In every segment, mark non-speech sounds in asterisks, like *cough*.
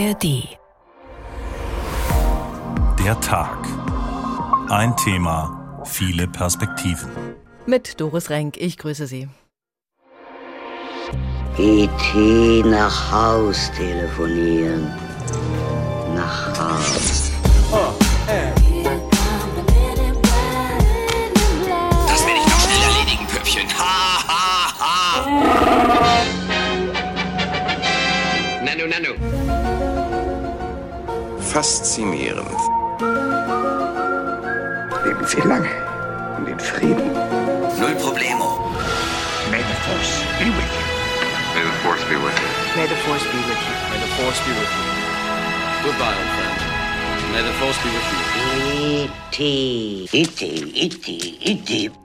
ARD. Der Tag. Ein Thema, viele Perspektiven. Mit Doris Renk, ich grüße Sie. E.T. nach Haus telefonieren. Nach Haus. Faszinierend. Leben Sie lange und in Frieden. Null Problemo. May the Force be with you. May the force be with you. May the Force be with you. May the force be with you. Goodbye, old friend. May the force be with you. E.T. E.T. E.T. E.T.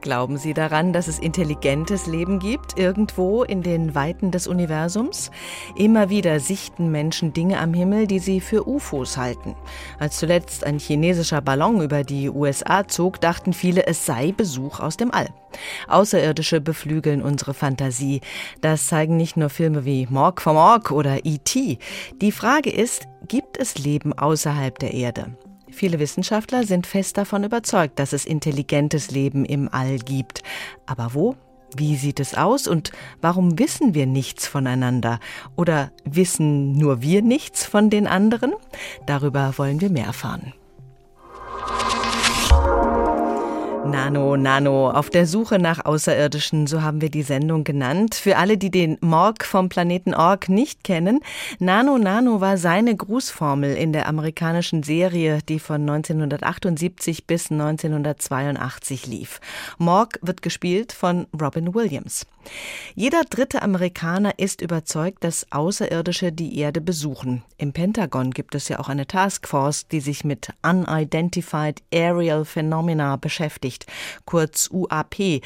Glauben Sie daran, dass es intelligentes Leben gibt, irgendwo in den Weiten des Universums? Immer wieder sichten Menschen Dinge am Himmel, die sie für UFOs halten. Als zuletzt ein chinesischer Ballon über die USA zog, dachten viele, es sei Besuch aus dem All. Außerirdische beflügeln unsere Fantasie. Das zeigen nicht nur Filme wie Morg vom Org oder E.T. Die Frage ist, gibt es Leben außerhalb der Erde? Viele Wissenschaftler sind fest davon überzeugt, dass es intelligentes Leben im All gibt. Aber wo? Wie sieht es aus und warum wissen wir nichts voneinander? Oder wissen nur wir nichts von den anderen? Darüber wollen wir mehr erfahren. Nano, Nano, auf der Suche nach Außerirdischen, so haben wir die Sendung genannt. Für alle, die den Morg vom Planeten Org nicht kennen, Nano, Nano war seine Grußformel in der amerikanischen Serie, die von 1978 bis 1982 lief. Morg wird gespielt von Robin Williams. Jeder dritte Amerikaner ist überzeugt, dass Außerirdische die Erde besuchen. Im Pentagon gibt es ja auch eine Taskforce, die sich mit Unidentified Aerial Phenomena beschäftigt, kurz UAP.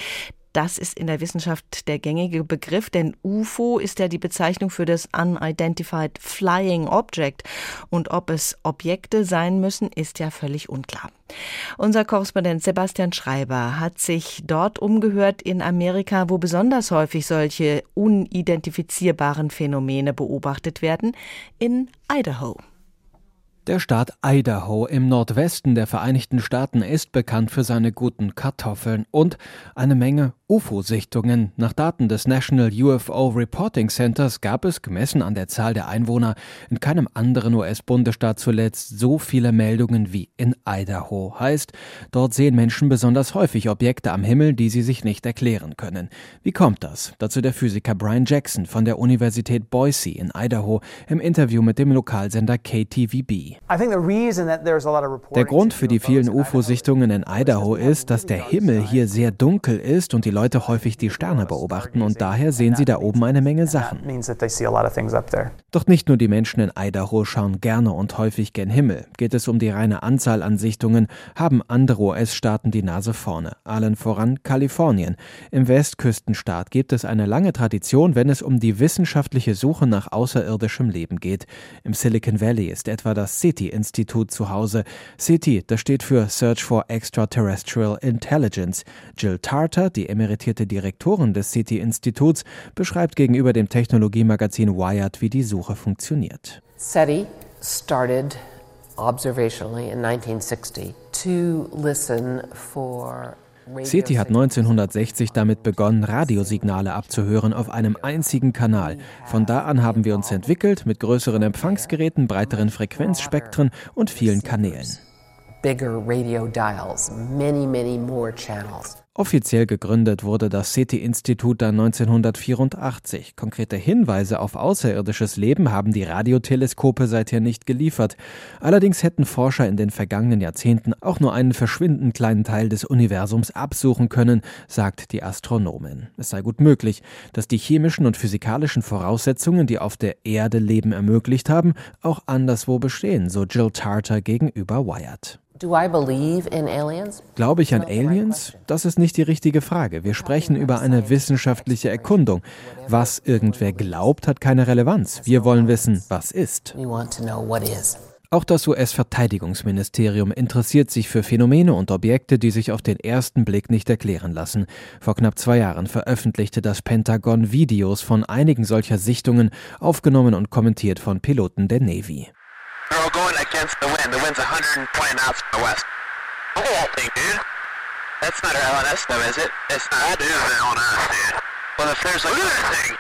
Das ist in der Wissenschaft der gängige Begriff, denn UFO ist ja die Bezeichnung für das Unidentified Flying Object. Und ob es Objekte sein müssen, ist ja völlig unklar. Unser Korrespondent Sebastian Schreiber hat sich dort umgehört in Amerika, wo besonders häufig solche unidentifizierbaren Phänomene beobachtet werden, in Idaho. Der Staat Idaho im Nordwesten der Vereinigten Staaten ist bekannt für seine guten Kartoffeln und eine Menge UFO-Sichtungen. Nach Daten des National UFO Reporting Centers gab es, gemessen an der Zahl der Einwohner, in keinem anderen US-Bundesstaat zuletzt so viele Meldungen wie in Idaho. Heißt, dort sehen Menschen besonders häufig Objekte am Himmel, die sie sich nicht erklären können. Wie kommt das? Dazu der Physiker Brian Jackson von der Universität Boise in Idaho im Interview mit dem Lokalsender KTVB. Der Grund für die vielen UFO-Sichtungen in Idaho ist, dass der Himmel hier sehr dunkel ist und die Leute häufig die Sterne beobachten und daher sehen sie da oben eine Menge Sachen. Doch nicht nur die Menschen in Idaho schauen gerne und häufig gen Himmel. Geht es um die reine Anzahl an Sichtungen, haben andere US-Staaten die Nase vorne. Allen voran Kalifornien. Im Westküstenstaat gibt es eine lange Tradition, wenn es um die wissenschaftliche Suche nach außerirdischem Leben geht. Im Silicon Valley ist etwa das SETI-Institut zu Hause. SETI, das steht für Search for Extraterrestrial Intelligence. Jill Tarter, die emeritierte Direktorin des SETI-Instituts, beschreibt gegenüber dem Technologiemagazin Wired, wie die Suche funktioniert. SETI started observationally in 1960 to listen for SETI hat 1960 damit begonnen, Radiosignale abzuhören auf einem einzigen Kanal. Von da an haben wir uns entwickelt mit größeren Empfangsgeräten, breiteren Frequenzspektren und vielen Kanälen. bigger radio dials, many, many more channels. Offiziell gegründet wurde das SETI-Institut dann 1984. Konkrete Hinweise auf außerirdisches Leben haben die Radioteleskope seither nicht geliefert. Allerdings hätten Forscher in den vergangenen Jahrzehnten auch nur einen verschwindend kleinen Teil des Universums absuchen können, sagt die Astronomin. Es sei gut möglich, dass die chemischen und physikalischen Voraussetzungen, die auf der Erde Leben ermöglicht haben, auch anderswo bestehen, so Jill Tarter gegenüber Wired. Do I believe in aliens? Glaube ich an Aliens? Das ist nicht die richtige Frage. Wir sprechen über eine wissenschaftliche Erkundung. Was irgendwer glaubt, hat keine Relevanz. Wir wollen wissen, was ist. We want to know what is. Auch das US-Verteidigungsministerium interessiert sich für Phänomene und Objekte, die sich auf den ersten Blick nicht erklären lassen. Vor knapp zwei Jahren veröffentlichte das Pentagon Videos von einigen solcher Sichtungen, aufgenommen und kommentiert von Piloten der Navy. Against the wind. The wind's 120 knots from the west. The whole thing, dude. That's not our LNS though, is it? It's not. That is an LNS, dude. Well, if there's like... Look at that thing.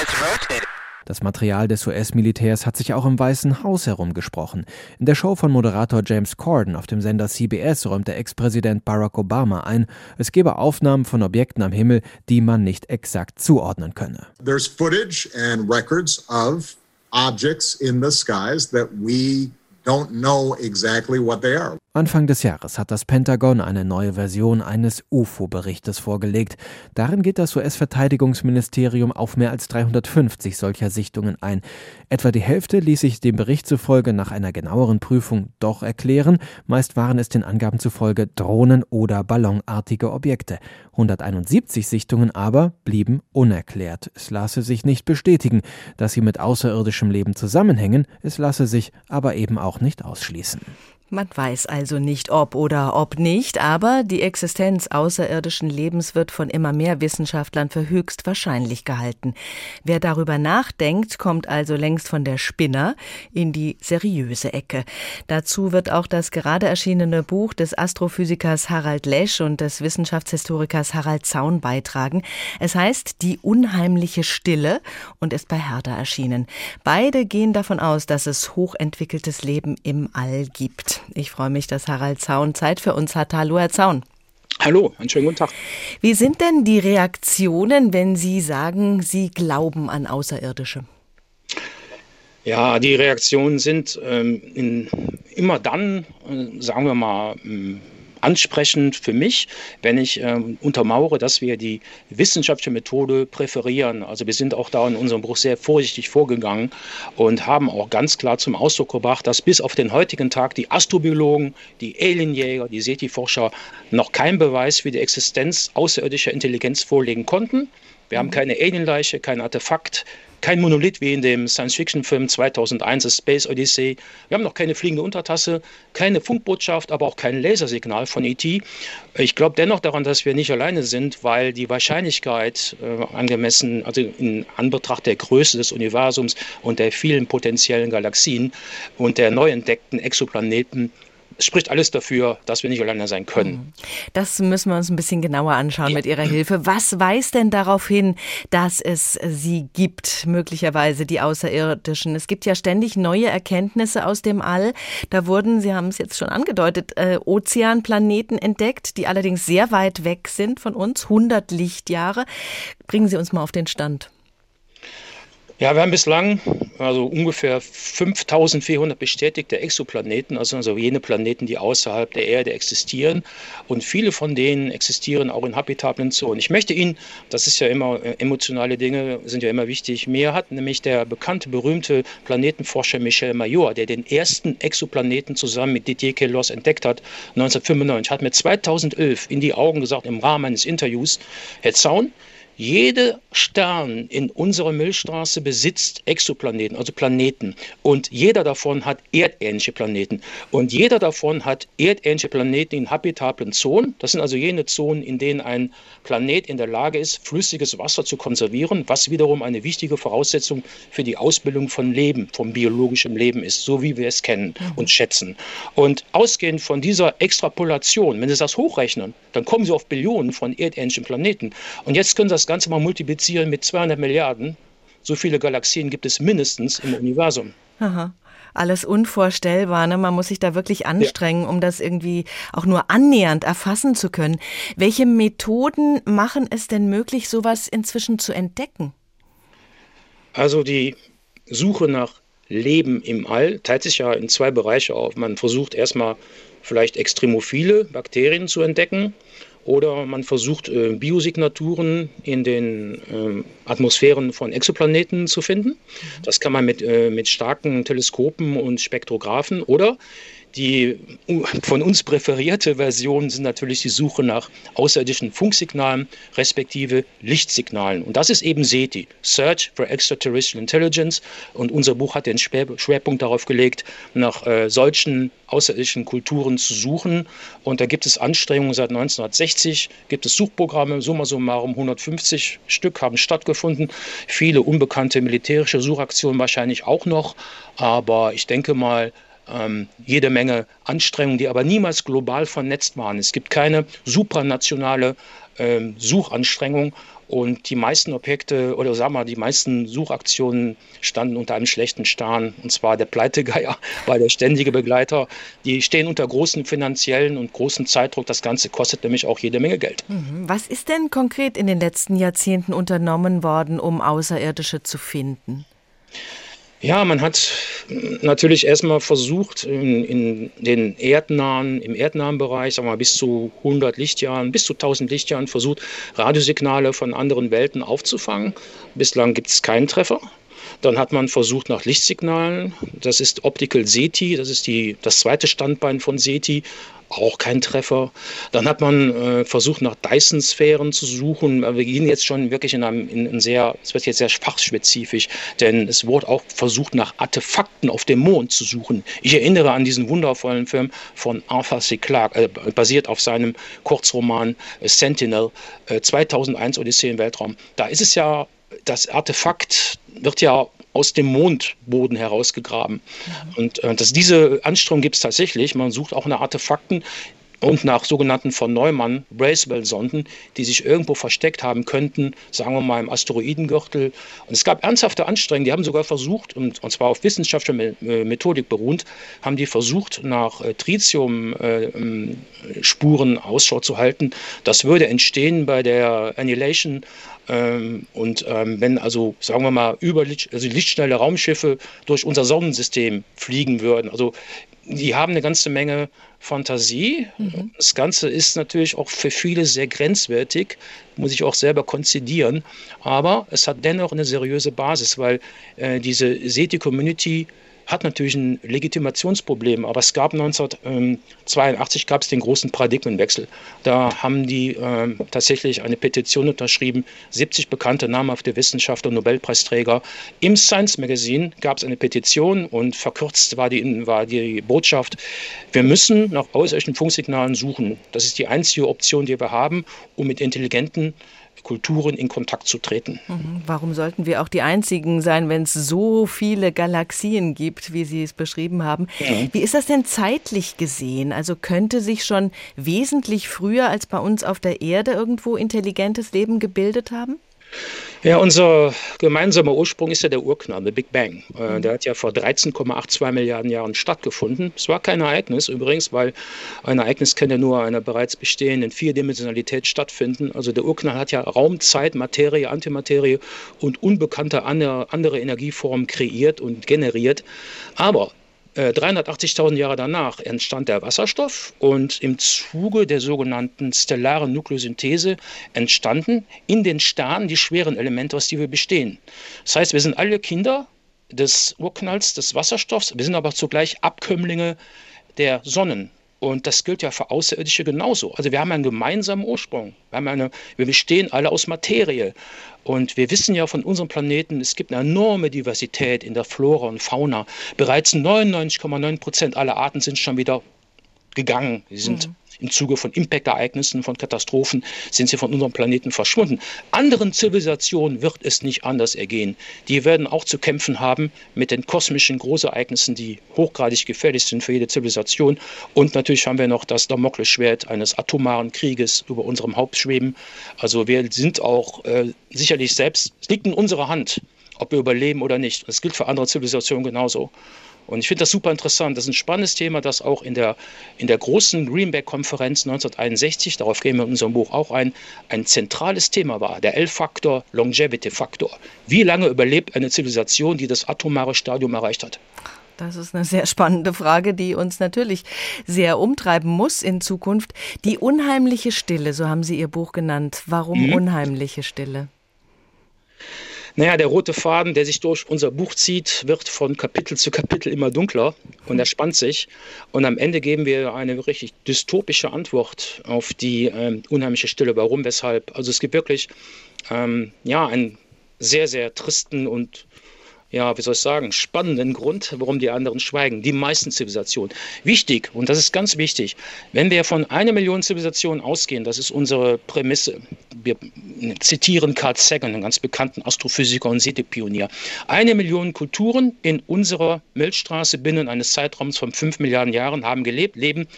It's rotating. Das Material des US-Militärs hat sich auch im Weißen Haus herumgesprochen. In der Show von Moderator James Corden auf dem Sender CBS räumte Ex-Präsident Barack Obama ein, es gebe Aufnahmen von Objekten am Himmel, die man nicht exakt zuordnen könne. There's footage and records of objects in the skies that we Anfang des Jahres hat das Pentagon eine neue Version eines UFO-Berichtes vorgelegt. Darin geht das US-Verteidigungsministerium auf mehr als 350 solcher Sichtungen ein. Etwa die Hälfte ließ sich dem Bericht zufolge nach einer genaueren Prüfung doch erklären. Meist waren es den Angaben zufolge Drohnen oder ballonartige Objekte. 171 Sichtungen aber blieben unerklärt. Es lasse sich nicht bestätigen, dass sie mit außerirdischem Leben zusammenhängen. Es lasse sich aber eben auch nicht ausschließen. Man weiß also nicht, ob oder ob nicht, aber die Existenz außerirdischen Lebens wird von immer mehr Wissenschaftlern für höchst wahrscheinlich gehalten. Wer darüber nachdenkt, kommt also längst von der Spinner in die seriöse Ecke. Dazu wird auch das gerade erschienene Buch des Astrophysikers Harald Lesch und des Wissenschaftshistorikers Harald Zaun beitragen. Es heißt Die unheimliche Stille und ist bei Herder erschienen. Beide gehen davon aus, dass es hochentwickeltes Leben im All gibt. Ich freue mich, dass Harald Zaun Zeit für uns hat. Hallo, Herr Zaun. Hallo, einen schönen guten Tag. Wie sind denn die Reaktionen, wenn Sie sagen, Sie glauben an Außerirdische? Ja, die Reaktionen sind ähm, in, immer dann, äh, sagen wir mal, ähm, ansprechend für mich, wenn ich äh, untermauere, dass wir die wissenschaftliche Methode präferieren. Also wir sind auch da in unserem Buch sehr vorsichtig vorgegangen und haben auch ganz klar zum Ausdruck gebracht, dass bis auf den heutigen Tag die Astrobiologen, die Alienjäger, die SETI-Forscher noch keinen Beweis für die Existenz außerirdischer Intelligenz vorlegen konnten. Wir haben keine Alienleiche, kein Artefakt, kein Monolith wie in dem Science-Fiction-Film 2001, A Space Odyssey. Wir haben noch keine fliegende Untertasse, keine Funkbotschaft, aber auch kein Lasersignal von ET. Ich glaube dennoch daran, dass wir nicht alleine sind, weil die Wahrscheinlichkeit äh, angemessen, also in Anbetracht der Größe des Universums und der vielen potenziellen Galaxien und der neu entdeckten Exoplaneten es spricht alles dafür, dass wir nicht alleine sein können. Mhm. Das müssen wir uns ein bisschen genauer anschauen mit Ihrer Hilfe. Was weist denn darauf hin, dass es sie gibt, möglicherweise die Außerirdischen? Es gibt ja ständig neue Erkenntnisse aus dem All. Da wurden, Sie haben es jetzt schon angedeutet, äh, Ozeanplaneten entdeckt, die allerdings sehr weit weg sind von uns, 100 Lichtjahre. Bringen Sie uns mal auf den Stand. Ja, wir haben bislang also ungefähr 5400 bestätigte Exoplaneten, also, also jene Planeten, die außerhalb der Erde existieren. Und viele von denen existieren auch in habitablen Zonen. Ich möchte Ihnen, das ist ja immer, äh, emotionale Dinge sind ja immer wichtig, mehr hat nämlich der bekannte, berühmte Planetenforscher Michel Major, der den ersten Exoplaneten zusammen mit Didier Queloz entdeckt hat, 1995, hat mir 2011 in die Augen gesagt, im Rahmen eines Interviews, Herr Zaun, jeder Stern in unserer Milchstraße besitzt Exoplaneten, also Planeten. Und jeder davon hat erdähnliche Planeten. Und jeder davon hat erdähnliche Planeten in habitablen Zonen. Das sind also jene Zonen, in denen ein Planet in der Lage ist, flüssiges Wasser zu konservieren, was wiederum eine wichtige Voraussetzung für die Ausbildung von Leben, vom biologischen Leben ist, so wie wir es kennen und schätzen. Und ausgehend von dieser Extrapolation, wenn Sie das hochrechnen, dann kommen Sie auf Billionen von erdähnlichen Planeten. Und jetzt können Sie das Ganze mal multiplizieren mit 200 Milliarden. So viele Galaxien gibt es mindestens im Universum. Aha alles unvorstellbar. Ne? Man muss sich da wirklich anstrengen, ja. um das irgendwie auch nur annähernd erfassen zu können. Welche Methoden machen es denn möglich, sowas inzwischen zu entdecken? Also die Suche nach Leben im All teilt sich ja in zwei Bereiche auf. Man versucht erstmal vielleicht extremophile Bakterien zu entdecken oder man versucht äh, Biosignaturen in den äh, Atmosphären von Exoplaneten zu finden. Das kann man mit, äh, mit starken Teleskopen und Spektrographen oder Die von uns präferierte Version sind natürlich die Suche nach außerirdischen Funksignalen respektive Lichtsignalen. Und das ist eben SETI, Search for Extraterrestrial Intelligence. Und unser Buch hat den Schwerpunkt darauf gelegt, nach äh, solchen außerirdischen Kulturen zu suchen. Und da gibt es Anstrengungen seit 1960, gibt es Suchprogramme, summa summarum 150 Stück haben stattgefunden. Viele unbekannte militärische Suchaktionen wahrscheinlich auch noch. Aber ich denke mal, ähm, jede Menge Anstrengungen, die aber niemals global vernetzt waren. Es gibt keine supranationale ähm, Suchanstrengung und die meisten Objekte oder sagen wir, die meisten Suchaktionen standen unter einem schlechten Stern. Und zwar der Pleitegeier *laughs* war der ständige Begleiter. Die stehen unter großem finanziellen und großem Zeitdruck. Das Ganze kostet nämlich auch jede Menge Geld. Mhm. Was ist denn konkret in den letzten Jahrzehnten unternommen worden, um Außerirdische zu finden? Ja, man hat natürlich erstmal versucht, in, in, den erdnahen, im erdnahen Bereich, sagen wir mal, bis zu 100 Lichtjahren, bis zu 1000 Lichtjahren versucht, Radiosignale von anderen Welten aufzufangen. Bislang gibt es keinen Treffer. Dann hat man versucht nach Lichtsignalen. Das ist Optical SETI, das ist die, das zweite Standbein von SETI auch kein Treffer. Dann hat man äh, versucht, nach Dyson-Sphären zu suchen. Wir gehen jetzt schon wirklich in einem in, in sehr, es wird jetzt sehr fachspezifisch, denn es wurde auch versucht, nach Artefakten auf dem Mond zu suchen. Ich erinnere an diesen wundervollen Film von Arthur C. Clarke, äh, basiert auf seinem Kurzroman äh, Sentinel, 2001 äh, Odyssee im Weltraum. Da ist es ja, das Artefakt wird ja aus dem Mondboden herausgegraben. Mhm. Und äh, dass diese Anstrengung gibt es tatsächlich. Man sucht auch nach Artefakten, und nach sogenannten von Neumann Bracewell-Sonden, die sich irgendwo versteckt haben könnten, sagen wir mal im Asteroidengürtel. Und es gab ernsthafte Anstrengungen, die haben sogar versucht, und, und zwar auf wissenschaftlicher äh, Methodik beruhend, haben die versucht, nach äh, Tritium-Spuren äh, Ausschau zu halten. Das würde entstehen bei der Annihilation ähm, und ähm, wenn also, sagen wir mal, über also lichtschnelle Raumschiffe durch unser Sonnensystem fliegen würden, also die haben eine ganze Menge Fantasie. Mhm. Das Ganze ist natürlich auch für viele sehr grenzwertig, muss ich auch selber konzidieren. Aber es hat dennoch eine seriöse Basis, weil äh, diese SETI-Community hat natürlich ein Legitimationsproblem, aber es gab 1982 gab es den großen Paradigmenwechsel. Da haben die äh, tatsächlich eine Petition unterschrieben, 70 bekannte namhafte Wissenschaftler, Nobelpreisträger. Im Science Magazine gab es eine Petition und verkürzt war die, war die Botschaft, wir müssen nach außerirdischen Funksignalen suchen. Das ist die einzige Option, die wir haben, um mit intelligenten Kulturen in Kontakt zu treten. Mhm. Warum sollten wir auch die Einzigen sein, wenn es so viele Galaxien gibt, wie Sie es beschrieben haben? Ja. Wie ist das denn zeitlich gesehen? Also könnte sich schon wesentlich früher als bei uns auf der Erde irgendwo intelligentes Leben gebildet haben? Ja, unser gemeinsamer Ursprung ist ja der Urknall, der Big Bang. Äh, mhm. Der hat ja vor 13,82 Milliarden Jahren stattgefunden. Es war kein Ereignis übrigens, weil ein Ereignis kann ja nur einer bereits bestehenden Vierdimensionalität stattfinden. Also der Urknall hat ja Raum, Zeit, Materie, Antimaterie und unbekannte andere Energieformen kreiert und generiert. Aber 380.000 äh, Jahre danach entstand der Wasserstoff und im Zuge der sogenannten stellaren Nukleosynthese entstanden in den Sternen die schweren Elemente, aus denen wir bestehen. Das heißt, wir sind alle Kinder des Urknalls des Wasserstoffs, wir sind aber zugleich Abkömmlinge der Sonnen. Und das gilt ja für Außerirdische genauso. Also wir haben einen gemeinsamen Ursprung. Wir, haben eine, wir bestehen alle aus Materie. Und wir wissen ja von unserem Planeten, es gibt eine enorme Diversität in der Flora und Fauna. Bereits 99,9 Prozent aller Arten sind schon wieder gegangen. Sie sind mhm im Zuge von Impact-Ereignissen, von Katastrophen sind sie von unserem Planeten verschwunden. Anderen Zivilisationen wird es nicht anders ergehen. Die werden auch zu kämpfen haben mit den kosmischen Großereignissen, die hochgradig gefährlich sind für jede Zivilisation. Und natürlich haben wir noch das Damoklesschwert eines atomaren Krieges über unserem Haupt schweben. Also wir sind auch äh, sicherlich selbst, es liegt in unserer Hand, ob wir überleben oder nicht. Das gilt für andere Zivilisationen genauso. Und ich finde das super interessant. Das ist ein spannendes Thema, das auch in der, in der großen Greenback-Konferenz 1961, darauf gehen wir in unserem Buch auch ein, ein zentrales Thema war. Der L-Faktor, Longevity-Faktor. Wie lange überlebt eine Zivilisation, die das atomare Stadium erreicht hat? Das ist eine sehr spannende Frage, die uns natürlich sehr umtreiben muss in Zukunft. Die unheimliche Stille, so haben Sie Ihr Buch genannt. Warum mhm. unheimliche Stille? Naja, der rote Faden, der sich durch unser Buch zieht, wird von Kapitel zu Kapitel immer dunkler und er spannt sich. Und am Ende geben wir eine richtig dystopische Antwort auf die ähm, unheimliche Stille. Warum, weshalb? Also es gibt wirklich ähm, ja, einen sehr, sehr tristen und ja, wie soll ich sagen, spannenden Grund, warum die anderen schweigen. Die meisten Zivilisationen. Wichtig, und das ist ganz wichtig, wenn wir von einer Million Zivilisationen ausgehen, das ist unsere Prämisse. Wir zitieren Carl Sagan, einen ganz bekannten Astrophysiker und Seetepionier. Eine Million Kulturen in unserer Milchstraße binnen eines Zeitraums von fünf Milliarden Jahren haben gelebt, leben,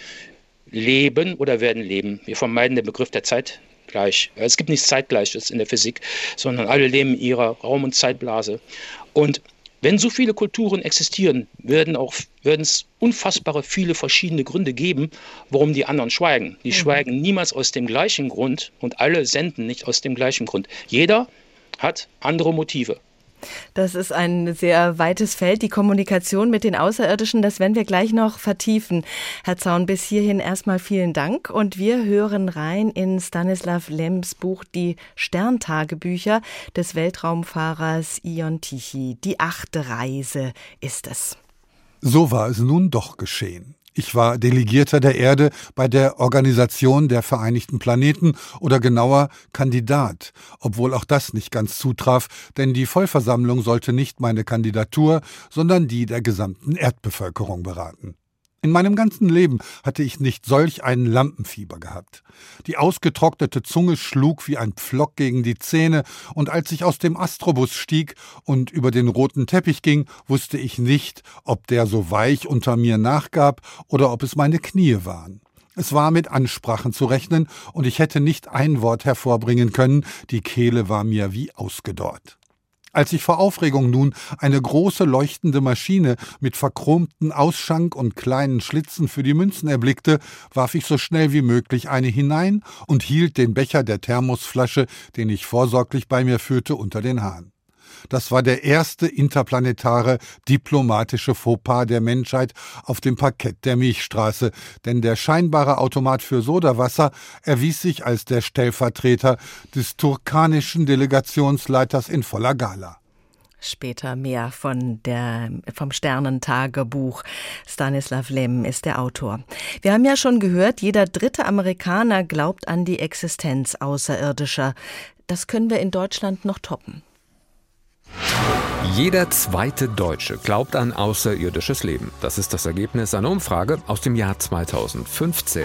leben oder werden leben. Wir vermeiden den Begriff der Zeit gleich. Es gibt nichts Zeitgleiches in der Physik, sondern alle leben in ihrer Raum- und Zeitblase. Und wenn so viele Kulturen existieren, werden auch werden es unfassbare viele verschiedene Gründe geben, warum die anderen schweigen. Die mhm. schweigen niemals aus dem gleichen Grund und alle senden nicht aus dem gleichen Grund. Jeder hat andere Motive. Das ist ein sehr weites Feld. Die Kommunikation mit den Außerirdischen, das werden wir gleich noch vertiefen. Herr Zaun, bis hierhin erstmal vielen Dank und wir hören rein in Stanislav Lems Buch Die Sterntagebücher des Weltraumfahrers Ion Tichy. Die achte Reise ist es. So war es nun doch geschehen. Ich war Delegierter der Erde bei der Organisation der Vereinigten Planeten oder genauer Kandidat, obwohl auch das nicht ganz zutraf, denn die Vollversammlung sollte nicht meine Kandidatur, sondern die der gesamten Erdbevölkerung beraten. In meinem ganzen Leben hatte ich nicht solch einen Lampenfieber gehabt. Die ausgetrocknete Zunge schlug wie ein Pflock gegen die Zähne, und als ich aus dem Astrobus stieg und über den roten Teppich ging, wusste ich nicht, ob der so weich unter mir nachgab oder ob es meine Knie waren. Es war mit Ansprachen zu rechnen, und ich hätte nicht ein Wort hervorbringen können, die Kehle war mir wie ausgedorrt. Als ich vor Aufregung nun eine große leuchtende Maschine mit verchromten Ausschank und kleinen Schlitzen für die Münzen erblickte, warf ich so schnell wie möglich eine hinein und hielt den Becher der Thermosflasche, den ich vorsorglich bei mir führte, unter den Hahn. Das war der erste interplanetare diplomatische Fauxpas der Menschheit auf dem Parkett der Milchstraße, denn der scheinbare Automat für Sodawasser erwies sich als der Stellvertreter des turkanischen Delegationsleiters in voller Gala. Später mehr von der, vom Sternentagebuch. Stanislav Lem ist der Autor. Wir haben ja schon gehört, jeder dritte Amerikaner glaubt an die Existenz Außerirdischer. Das können wir in Deutschland noch toppen. Jeder zweite Deutsche glaubt an außerirdisches Leben. Das ist das Ergebnis einer Umfrage aus dem Jahr 2015.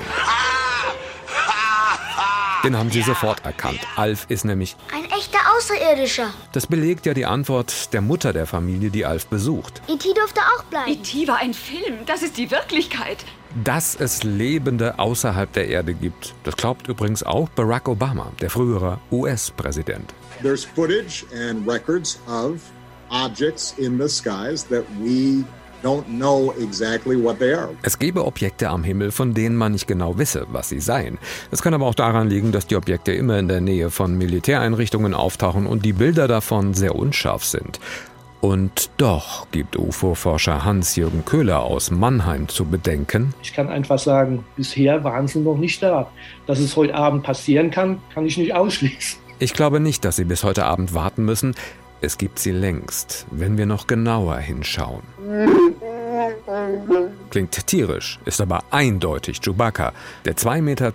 Den haben Sie sofort erkannt. Alf ist nämlich ein echter Außerirdischer. Das belegt ja die Antwort der Mutter der Familie, die Alf besucht. E.T. durfte auch bleiben. E.T. war ein Film. Das ist die Wirklichkeit. Dass es Lebende außerhalb der Erde gibt, das glaubt übrigens auch Barack Obama, der frühere US-Präsident. There's footage and records of objects in the skies that we don't know exactly what they are. Es gebe Objekte am Himmel, von denen man nicht genau wisse, was sie seien. Es kann aber auch daran liegen, dass die Objekte immer in der Nähe von Militäreinrichtungen auftauchen und die Bilder davon sehr unscharf sind. Und doch gibt UFO-Forscher Hans-Jürgen Köhler aus Mannheim zu bedenken. Ich kann einfach sagen, bisher waren sie noch nicht da. Dass es heute Abend passieren kann, kann ich nicht ausschließen. Ich glaube nicht, dass Sie bis heute Abend warten müssen. Es gibt sie längst, wenn wir noch genauer hinschauen. Klingt tierisch, ist aber eindeutig Chewbacca, der 2,30 Meter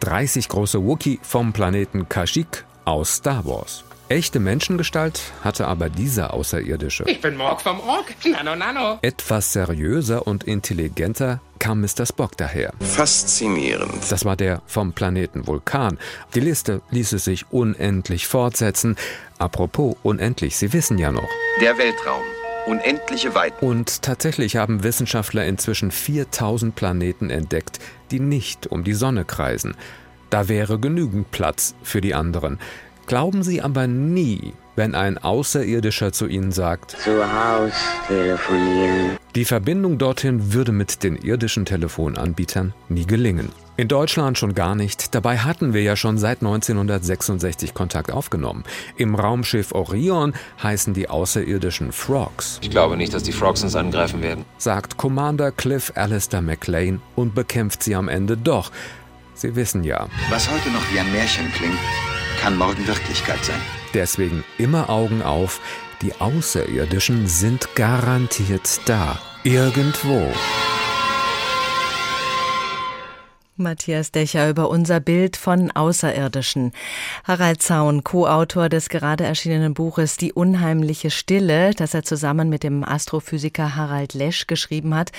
große Wookie vom Planeten Kashyyyk aus Star Wars. Echte Menschengestalt hatte aber dieser Außerirdische. Ich bin Morg vom Ork. Nano, nano. Etwas seriöser und intelligenter kam Mr. Spock daher. Faszinierend. Das war der vom Planeten Vulkan. Die Liste ließe sich unendlich fortsetzen. Apropos unendlich, Sie wissen ja noch. Der Weltraum. Unendliche Weiten. Und tatsächlich haben Wissenschaftler inzwischen 4000 Planeten entdeckt, die nicht um die Sonne kreisen. Da wäre genügend Platz für die anderen. Glauben Sie aber nie, wenn ein Außerirdischer zu Ihnen sagt, zu Haus telefonieren. Die Verbindung dorthin würde mit den irdischen Telefonanbietern nie gelingen. In Deutschland schon gar nicht. Dabei hatten wir ja schon seit 1966 Kontakt aufgenommen. Im Raumschiff Orion heißen die Außerirdischen Frogs. Ich glaube nicht, dass die Frogs uns angreifen werden, sagt Commander Cliff Alistair McLean und bekämpft sie am Ende doch. Sie wissen ja. Was heute noch wie ein Märchen klingt, kann morgen Wirklichkeit sein. Deswegen immer Augen auf, die Außerirdischen sind garantiert da. Irgendwo. Matthias Dächer über unser Bild von Außerirdischen. Harald Zaun, Co-Autor des gerade erschienenen Buches Die unheimliche Stille, das er zusammen mit dem Astrophysiker Harald Lesch geschrieben hat.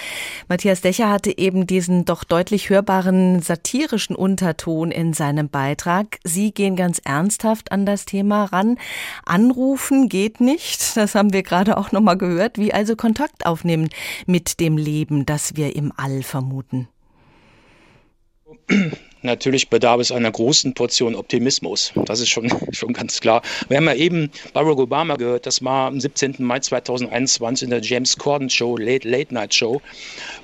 Matthias Dächer hatte eben diesen doch deutlich hörbaren satirischen Unterton in seinem Beitrag. Sie gehen ganz ernsthaft an das Thema ran. Anrufen geht nicht. Das haben wir gerade auch nochmal gehört. Wie also Kontakt aufnehmen mit dem Leben, das wir im All vermuten. Natürlich bedarf es einer großen Portion Optimismus. Das ist schon, *laughs* schon ganz klar. Wir haben ja eben Barack Obama gehört, das war am 17. Mai 2021 in der James Corden Show, Late, Late Night Show.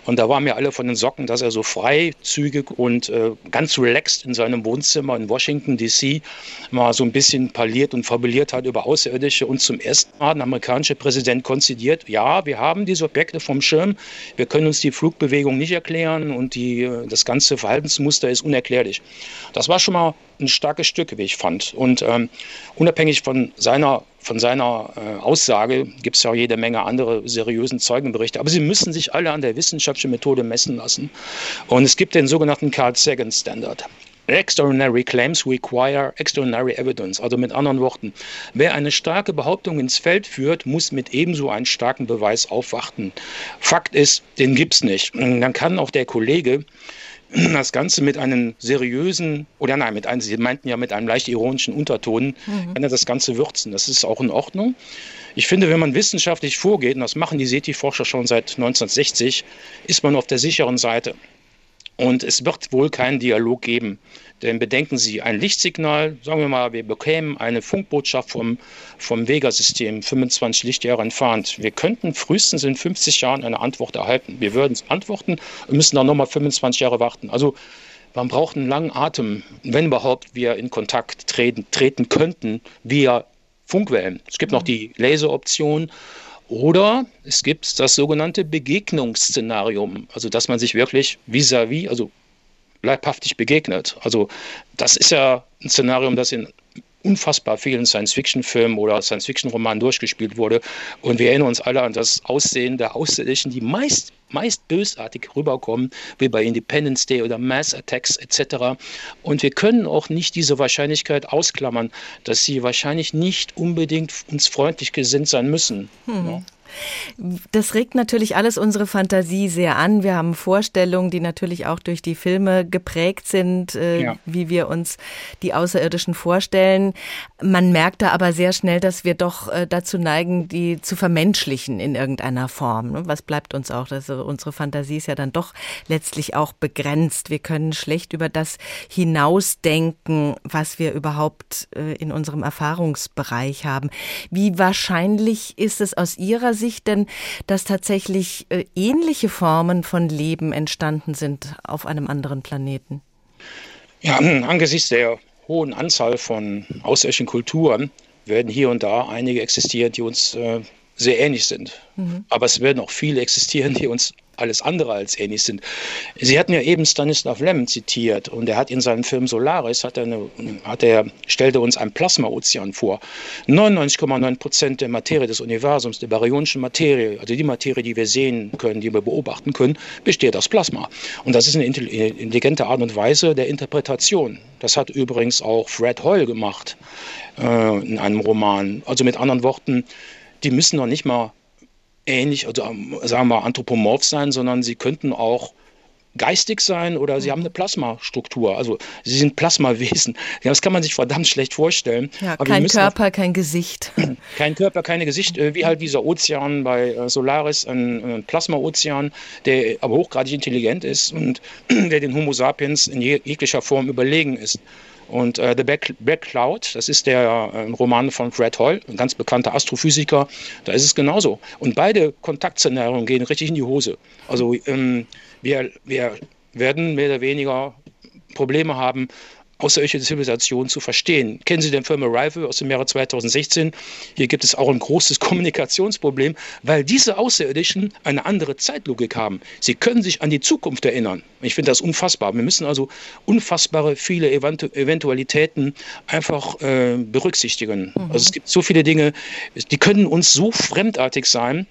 Und da waren wir alle von den Socken, dass er so freizügig und äh, ganz relaxed in seinem Wohnzimmer in Washington, D.C. mal so ein bisschen parliert und fabuliert hat über Außerirdische. Und zum ersten Mal der amerikanische Präsident konzidiert, ja, wir haben diese Objekte vom Schirm, wir können uns die Flugbewegung nicht erklären und die, äh, das ganze Verhaltensmuster ist unerklärlich erklärlich. Das war schon mal ein starkes Stück, wie ich fand. Und ähm, unabhängig von seiner, von seiner äh, Aussage gibt es ja auch jede Menge andere seriösen Zeugenberichte. Aber sie müssen sich alle an der wissenschaftlichen Methode messen lassen. Und es gibt den sogenannten Carl Sagan Standard. Extraordinary claims require extraordinary evidence. Also mit anderen Worten, wer eine starke Behauptung ins Feld führt, muss mit ebenso einen starken Beweis aufwarten. Fakt ist, den gibt es nicht. Und dann kann auch der Kollege das Ganze mit einem seriösen, oder nein, mit einem, Sie meinten ja mit einem leicht ironischen Unterton, mhm. kann er das Ganze würzen. Das ist auch in Ordnung. Ich finde, wenn man wissenschaftlich vorgeht, und das machen die SETI-Forscher schon seit 1960, ist man auf der sicheren Seite. Und es wird wohl keinen Dialog geben. Denn bedenken Sie, ein Lichtsignal, sagen wir mal, wir bekämen eine Funkbotschaft vom, vom Vega-System 25 Lichtjahre entfernt. Wir könnten frühestens in 50 Jahren eine Antwort erhalten. Wir würden es antworten und müssen dann nochmal 25 Jahre warten. Also man braucht einen langen Atem, wenn überhaupt wir in Kontakt treten, treten könnten via Funkwellen. Es gibt noch die Laseroption oder es gibt das sogenannte Begegnungsszenarium, also dass man sich wirklich vis-à-vis, -vis, also leibhaftig begegnet. Also das ist ja ein Szenarium, das in unfassbar vielen Science-Fiction-Filmen oder Science-Fiction-Romanen durchgespielt wurde. Und wir erinnern uns alle an das Aussehen der Außerirdischen, die meist, meist bösartig rüberkommen, wie bei Independence Day oder Mass Attacks etc. Und wir können auch nicht diese Wahrscheinlichkeit ausklammern, dass sie wahrscheinlich nicht unbedingt uns freundlich gesinnt sein müssen. Hm. Ja. Das regt natürlich alles unsere Fantasie sehr an. Wir haben Vorstellungen, die natürlich auch durch die Filme geprägt sind, äh, ja. wie wir uns die Außerirdischen vorstellen. Man merkt da aber sehr schnell, dass wir doch äh, dazu neigen, die zu vermenschlichen in irgendeiner Form. Ne? Was bleibt uns auch? Also unsere Fantasie ist ja dann doch letztlich auch begrenzt. Wir können schlecht über das hinausdenken, was wir überhaupt äh, in unserem Erfahrungsbereich haben. Wie wahrscheinlich ist es aus Ihrer Sicht denn, dass tatsächlich äh, ähnliche Formen von Leben entstanden sind auf einem anderen Planeten? Ja, angesichts der hohen Anzahl von außerirdischen Kulturen werden hier und da einige existieren, die uns äh, sehr ähnlich sind. Mhm. Aber es werden auch viele existieren, die uns alles andere als ähnlich sind. Sie hatten ja eben Stanislav Lem zitiert und er hat in seinem Film Solaris, hat er, eine, hat er stellte uns ein Plasmaozean vor. 99,9 Prozent der Materie des Universums, der baryonischen Materie, also die Materie, die wir sehen können, die wir beobachten können, besteht aus Plasma. Und das ist eine intelligente Art und Weise der Interpretation. Das hat übrigens auch Fred Hoyle gemacht äh, in einem Roman. Also mit anderen Worten, die müssen noch nicht mal ähnlich, also ähm, sagen wir mal anthropomorph sein, sondern sie könnten auch geistig sein oder sie haben eine Plasmastruktur. Also sie sind Plasmawesen. *laughs* Das kann man sich verdammt schlecht vorstellen. Ja, Aber kein Körper, kein Gesicht. *clears throat* Kein Körper, kein Gesicht, äh, wie halt dieser Ozean bei äh, Solaris, ein Plasmaozean, der aber hochgradig intelligent ist und *clears throat* der den Homo sapiens in jeglicher Form überlegen ist. Und äh, The Black, Black, Cloud, das ist der äh, Roman von Fred Hoyle, ein ganz bekannter Astrophysiker, da ist es genauso. Und beide Kontaktszenarien gehen richtig in die Hose. Also ähm, wir, wir werden mehr oder weniger Probleme haben, außerirdische Zivilisation zu verstehen. Kennen Sie den Film Arrival aus dem Jahre 2016? Hier gibt es auch ein großes *laughs* Kommunikationsproblem, weil diese Außerirdischen eine andere Zeitlogik haben. Sie können sich an die Zukunft erinnern. Ich finde das unfassbar. Wir müssen also unfassbare viele Eventu Eventualitäten einfach äh, berücksichtigen. Mhm. Also es gibt so viele Dinge, die können uns so fremdartig sein.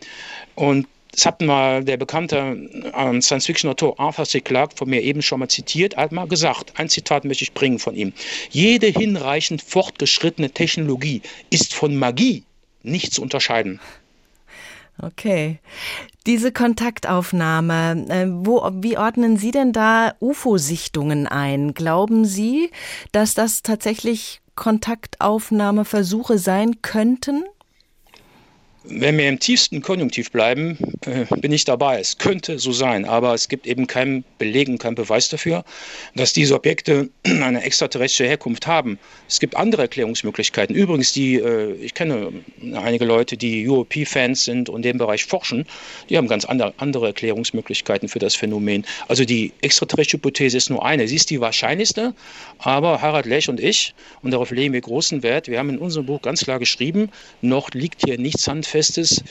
Und das hat mal der bekannte äh, Science-Fiction-Autor Arthur C. Clarke von mir eben schon mal zitiert, hat mal gesagt, ein Zitat möchte ich bringen von ihm. Jede hinreichend fortgeschrittene Technologie ist von Magie nicht zu unterscheiden. Okay. Diese Kontaktaufnahme, äh, wo, wie ordnen Sie denn da UFO-Sichtungen ein? Glauben Sie, dass das tatsächlich Kontaktaufnahmeversuche sein könnten? Wenn wir im tiefsten Konjunktiv bleiben, äh, bin ich dabei. Es könnte so sein, aber es gibt eben keinen Beleg und keinen Beweis dafür, dass diese Objekte *clears throat* eine extraterrestrische Herkunft haben. Es gibt andere Erklärungsmöglichkeiten. Übrigens, die, äh, ich kenne einige Leute, die UOP-Fans sind und in dem Bereich forschen, die haben ganz andere, Erklärungsmöglichkeiten für das Phänomen. Also die extraterrestrische Hypothese ist nur eine. Sie ist die wahrscheinlichste, aber Harald Lech und ich, und darauf legen wir großen Wert, wir haben in unserem Buch ganz klar geschrieben, noch liegt hier nichts handfest Handfestes,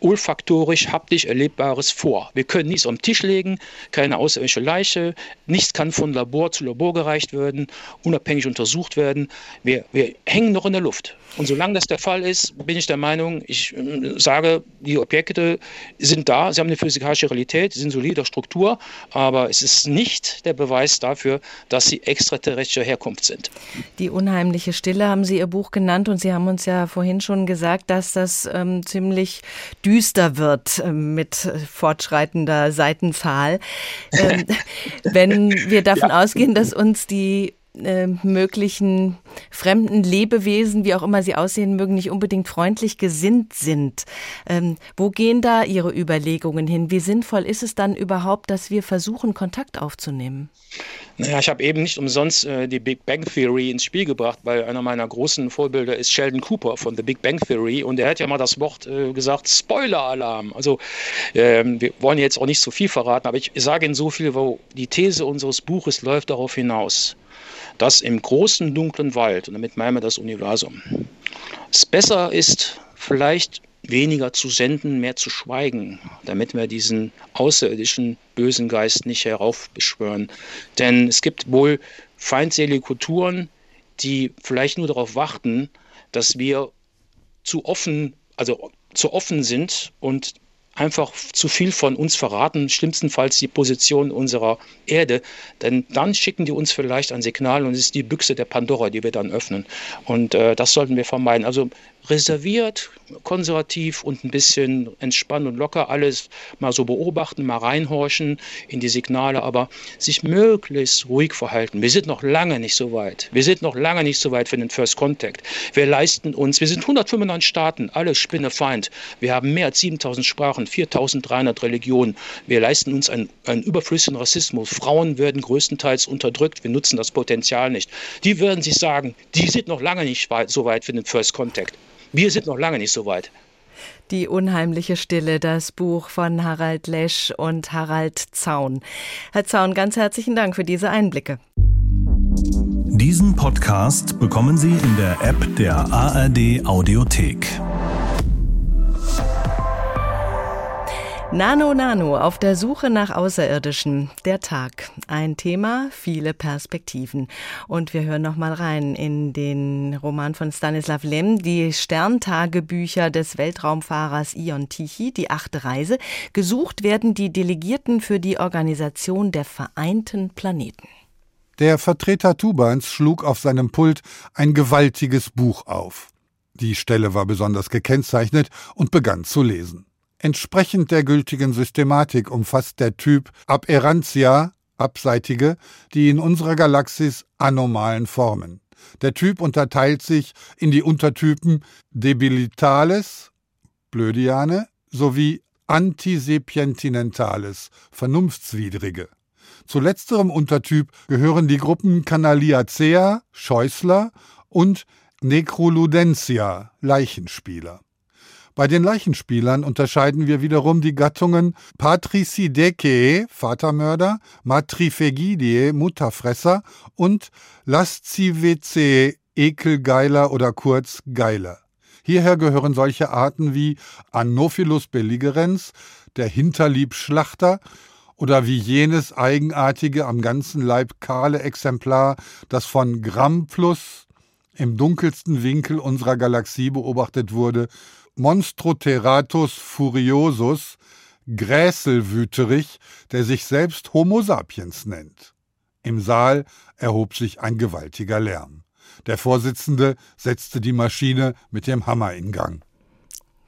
olfaktorisch, haptisch Erlebbares vor. Wir können nichts am Tisch legen, keine außerirdische Leiche, nichts kann von Labor zu Labor gereicht werden, unabhängig untersucht werden. Wir, wir hängen noch in der Luft. Und solange das der Fall ist, bin ich der Meinung, ich äh, sage, die Objekte sind da, sie haben eine physikalische Realität, sie sind solider Struktur, aber es ist nicht der Beweis dafür, dass sie extraterrestrischer Herkunft sind. Die unheimliche Stille haben Sie Ihr Buch genannt und Sie haben uns ja vorhin schon gesagt, dass das ähm, ziemlich düster wird äh, mit fortschreitender Seitenzahl. Ähm, *laughs* wenn wir davon ja. ausgehen, dass uns die äh, möglichen fremden Lebewesen, wie auch immer sie aussehen mögen, nicht unbedingt freundlich gesinnt sind. Ähm, wo gehen da Ihre Überlegungen hin? Wie sinnvoll ist es dann überhaupt, dass wir versuchen, Kontakt aufzunehmen? Naja, ich habe eben nicht umsonst äh, die Big Bang Theory ins Spiel gebracht, weil einer meiner großen Vorbilder ist Sheldon Cooper von The Big Bang Theory und er hat ja mal das Wort äh, gesagt, Spoiler-Alarm. Also ähm, wir wollen jetzt auch nicht so viel verraten, aber ich sage Ihnen so viel, wo die These unseres Buches läuft darauf hinaus dass im großen dunklen Wald, und damit meinen wir das Universum, es besser ist, vielleicht weniger zu senden, mehr zu schweigen, damit wir diesen außerirdischen bösen Geist nicht heraufbeschwören. Denn es gibt wohl feindselige Kulturen, die vielleicht nur darauf warten, dass wir zu offen, also zu offen sind und einfach zu viel von uns verraten, schlimmstenfalls die Position unserer Erde, denn dann schicken die uns vielleicht ein Signal und es ist die Büchse der Pandora, die wir dann öffnen. Und äh, das sollten wir vermeiden. Also reserviert, konservativ und ein bisschen entspannt und locker alles mal so beobachten, mal reinhorchen in die Signale, aber sich möglichst ruhig verhalten. Wir sind noch lange nicht so weit. Wir sind noch lange nicht so weit für den First Contact. Wir leisten uns, wir sind 195 Staaten, alle Spinnefeind. Wir haben mehr als 7000 Sprachen, 4300 Religionen. Wir leisten uns einen, einen überflüssigen Rassismus. Frauen werden größtenteils unterdrückt. Wir nutzen das Potenzial nicht. Die würden sich sagen, die sind noch lange nicht weit, so weit für den First Contact. Wir sind noch lange nicht so weit. Die unheimliche Stille, das Buch von Harald Lesch und Harald Zaun. Herr Zaun, ganz herzlichen Dank für diese Einblicke. Diesen Podcast bekommen Sie in der App der ARD Audiothek. Nano Nano auf der Suche nach Außerirdischen. Der Tag. Ein Thema, viele Perspektiven. Und wir hören noch mal rein in den Roman von Stanislav Lem, die Sterntagebücher des Weltraumfahrers Ion Tichy, die achte Reise. Gesucht werden die Delegierten für die Organisation der Vereinten Planeten. Der Vertreter Tubans schlug auf seinem Pult ein gewaltiges Buch auf. Die Stelle war besonders gekennzeichnet und begann zu lesen. Entsprechend der gültigen Systematik umfasst der Typ Aberrantia, abseitige, die in unserer Galaxis anomalen Formen. Der Typ unterteilt sich in die Untertypen Debilitales, Blödiane, sowie Antisepientinentales, Vernunftswidrige. Zu letzterem Untertyp gehören die Gruppen Bei den Leichenspielern unterscheiden wir wiederum die Gattungen Patricidecae, Vatermörder, Matrifegidae, Mutterfresser und Lascivicae, Ekelgeiler oder kurz Geiler. Hierher gehören solche Arten wie Anophilus belligerens, der Hinterliebschlachter, oder wie jenes eigenartige, am ganzen Leib kahle Exemplar, das von Gramplus im dunkelsten Winkel unserer Galaxie beobachtet wurde, Monstroteratus furiosus, Gräselwüterich, der sich selbst Homo sapiens nennt. Im Saal erhob sich ein gewaltiger Lärm. Der Vorsitzende setzte die Maschine mit dem Hammer in Gang.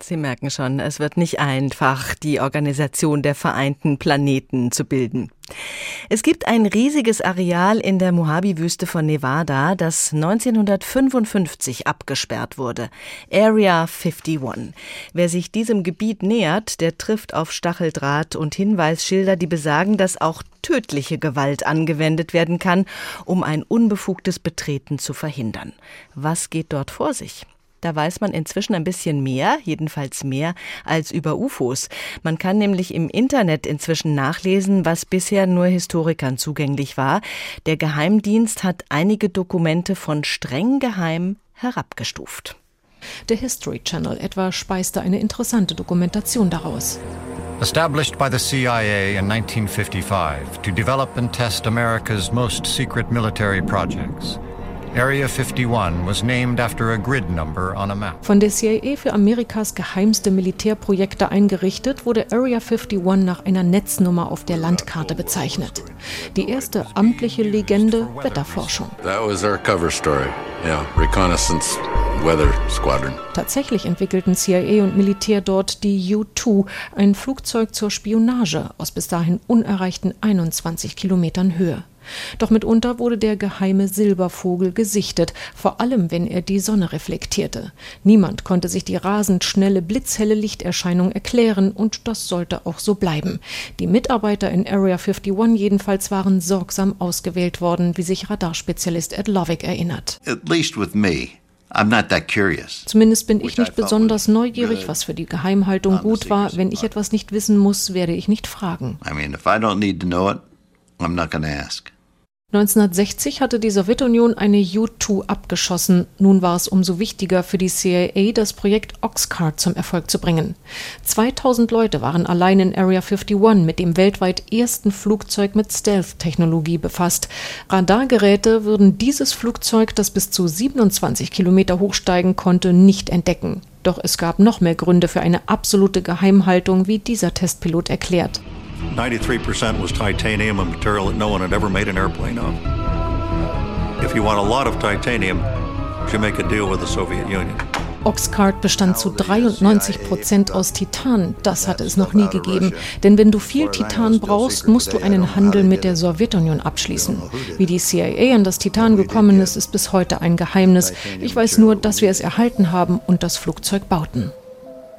Sie merken schon, es wird nicht einfach, die Organisation der Vereinten Planeten zu bilden. Es gibt ein riesiges Areal in der Mojave-Wüste von Nevada, das 1955 abgesperrt wurde. Area 51. Wer sich diesem Gebiet nähert, der trifft auf Stacheldraht und Hinweisschilder, die besagen, dass auch tödliche Gewalt angewendet werden kann, um ein unbefugtes Betreten zu verhindern. Was geht dort vor sich? Da weiß man inzwischen ein bisschen mehr, jedenfalls mehr als über UFOs. Man kann nämlich im Internet inzwischen nachlesen, was bisher nur Historikern zugänglich war. Der Geheimdienst hat einige Dokumente von streng geheim herabgestuft. Der History Channel etwa speiste eine interessante Dokumentation daraus. Established by the CIA in 1955 to develop and test America's most secret military projects. Area 51 was named after a grid number on a map. Von der CIA für Amerikas geheimste Militärprojekte eingerichtet, wurde Area 51 nach einer Netznummer auf der Landkarte bezeichnet. Die erste amtliche Legende Wetterforschung. That was our cover story. Yeah, reconnaissance Weather Squadron. Tatsächlich entwickelten CIA und Militär dort die U-2, ein Flugzeug zur Spionage aus bis dahin unerreichten 21 Kilometern Höhe. Doch mitunter wurde der geheime Silbervogel gesichtet, vor allem wenn er die Sonne reflektierte. Niemand konnte sich die rasend schnelle, blitzhelle Lichterscheinung erklären und das sollte auch so bleiben. Die Mitarbeiter in Area 51 jedenfalls waren sorgsam ausgewählt worden, wie sich Radarspezialist Ed Lovick erinnert. At least with me. Zumindest bin ich nicht besonders neugierig, was für die Geheimhaltung gut war. Wenn ich etwas nicht wissen muss, werde ich nicht fragen. I mean, if I don't need to know it, I'm not to ask. 1960 hatte die Sowjetunion eine U-2 abgeschossen. Nun war es umso wichtiger für die CIA, das Projekt Oxcart zum Erfolg zu bringen. 2000 Leute waren allein in Area 51 mit dem weltweit ersten Flugzeug mit Stealth-Technologie befasst. Radargeräte würden dieses Flugzeug, das bis zu 27 Kilometer hochsteigen konnte, nicht entdecken. Doch es gab noch mehr Gründe für eine absolute Geheimhaltung, wie dieser Testpilot erklärt. 93% was titanium, a material that no one had ever made an airplane of. If you want a lot of titanium, you make a deal with the Soviet Union. Oxcart bestand zu 93 Prozent aus Titan. Das hatte es noch nie gegeben. Denn wenn du viel Titan brauchst, musst du einen Handel mit der Sowjetunion abschließen. Wie die CIA an das Titan gekommen ist, ist bis heute ein Geheimnis. Ich weiß nur, dass wir es erhalten haben und das Flugzeug bauten.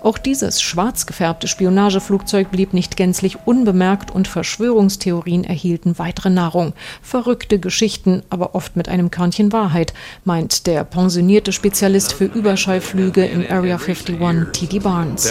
Auch dieses schwarz gefärbte Spionageflugzeug blieb nicht gänzlich unbemerkt und Verschwörungstheorien erhielten weitere Nahrung. Verrückte Geschichten, aber oft mit einem Körnchen Wahrheit, meint der pensionierte Spezialist für Überschallflüge in Area 51, T.D. Barnes.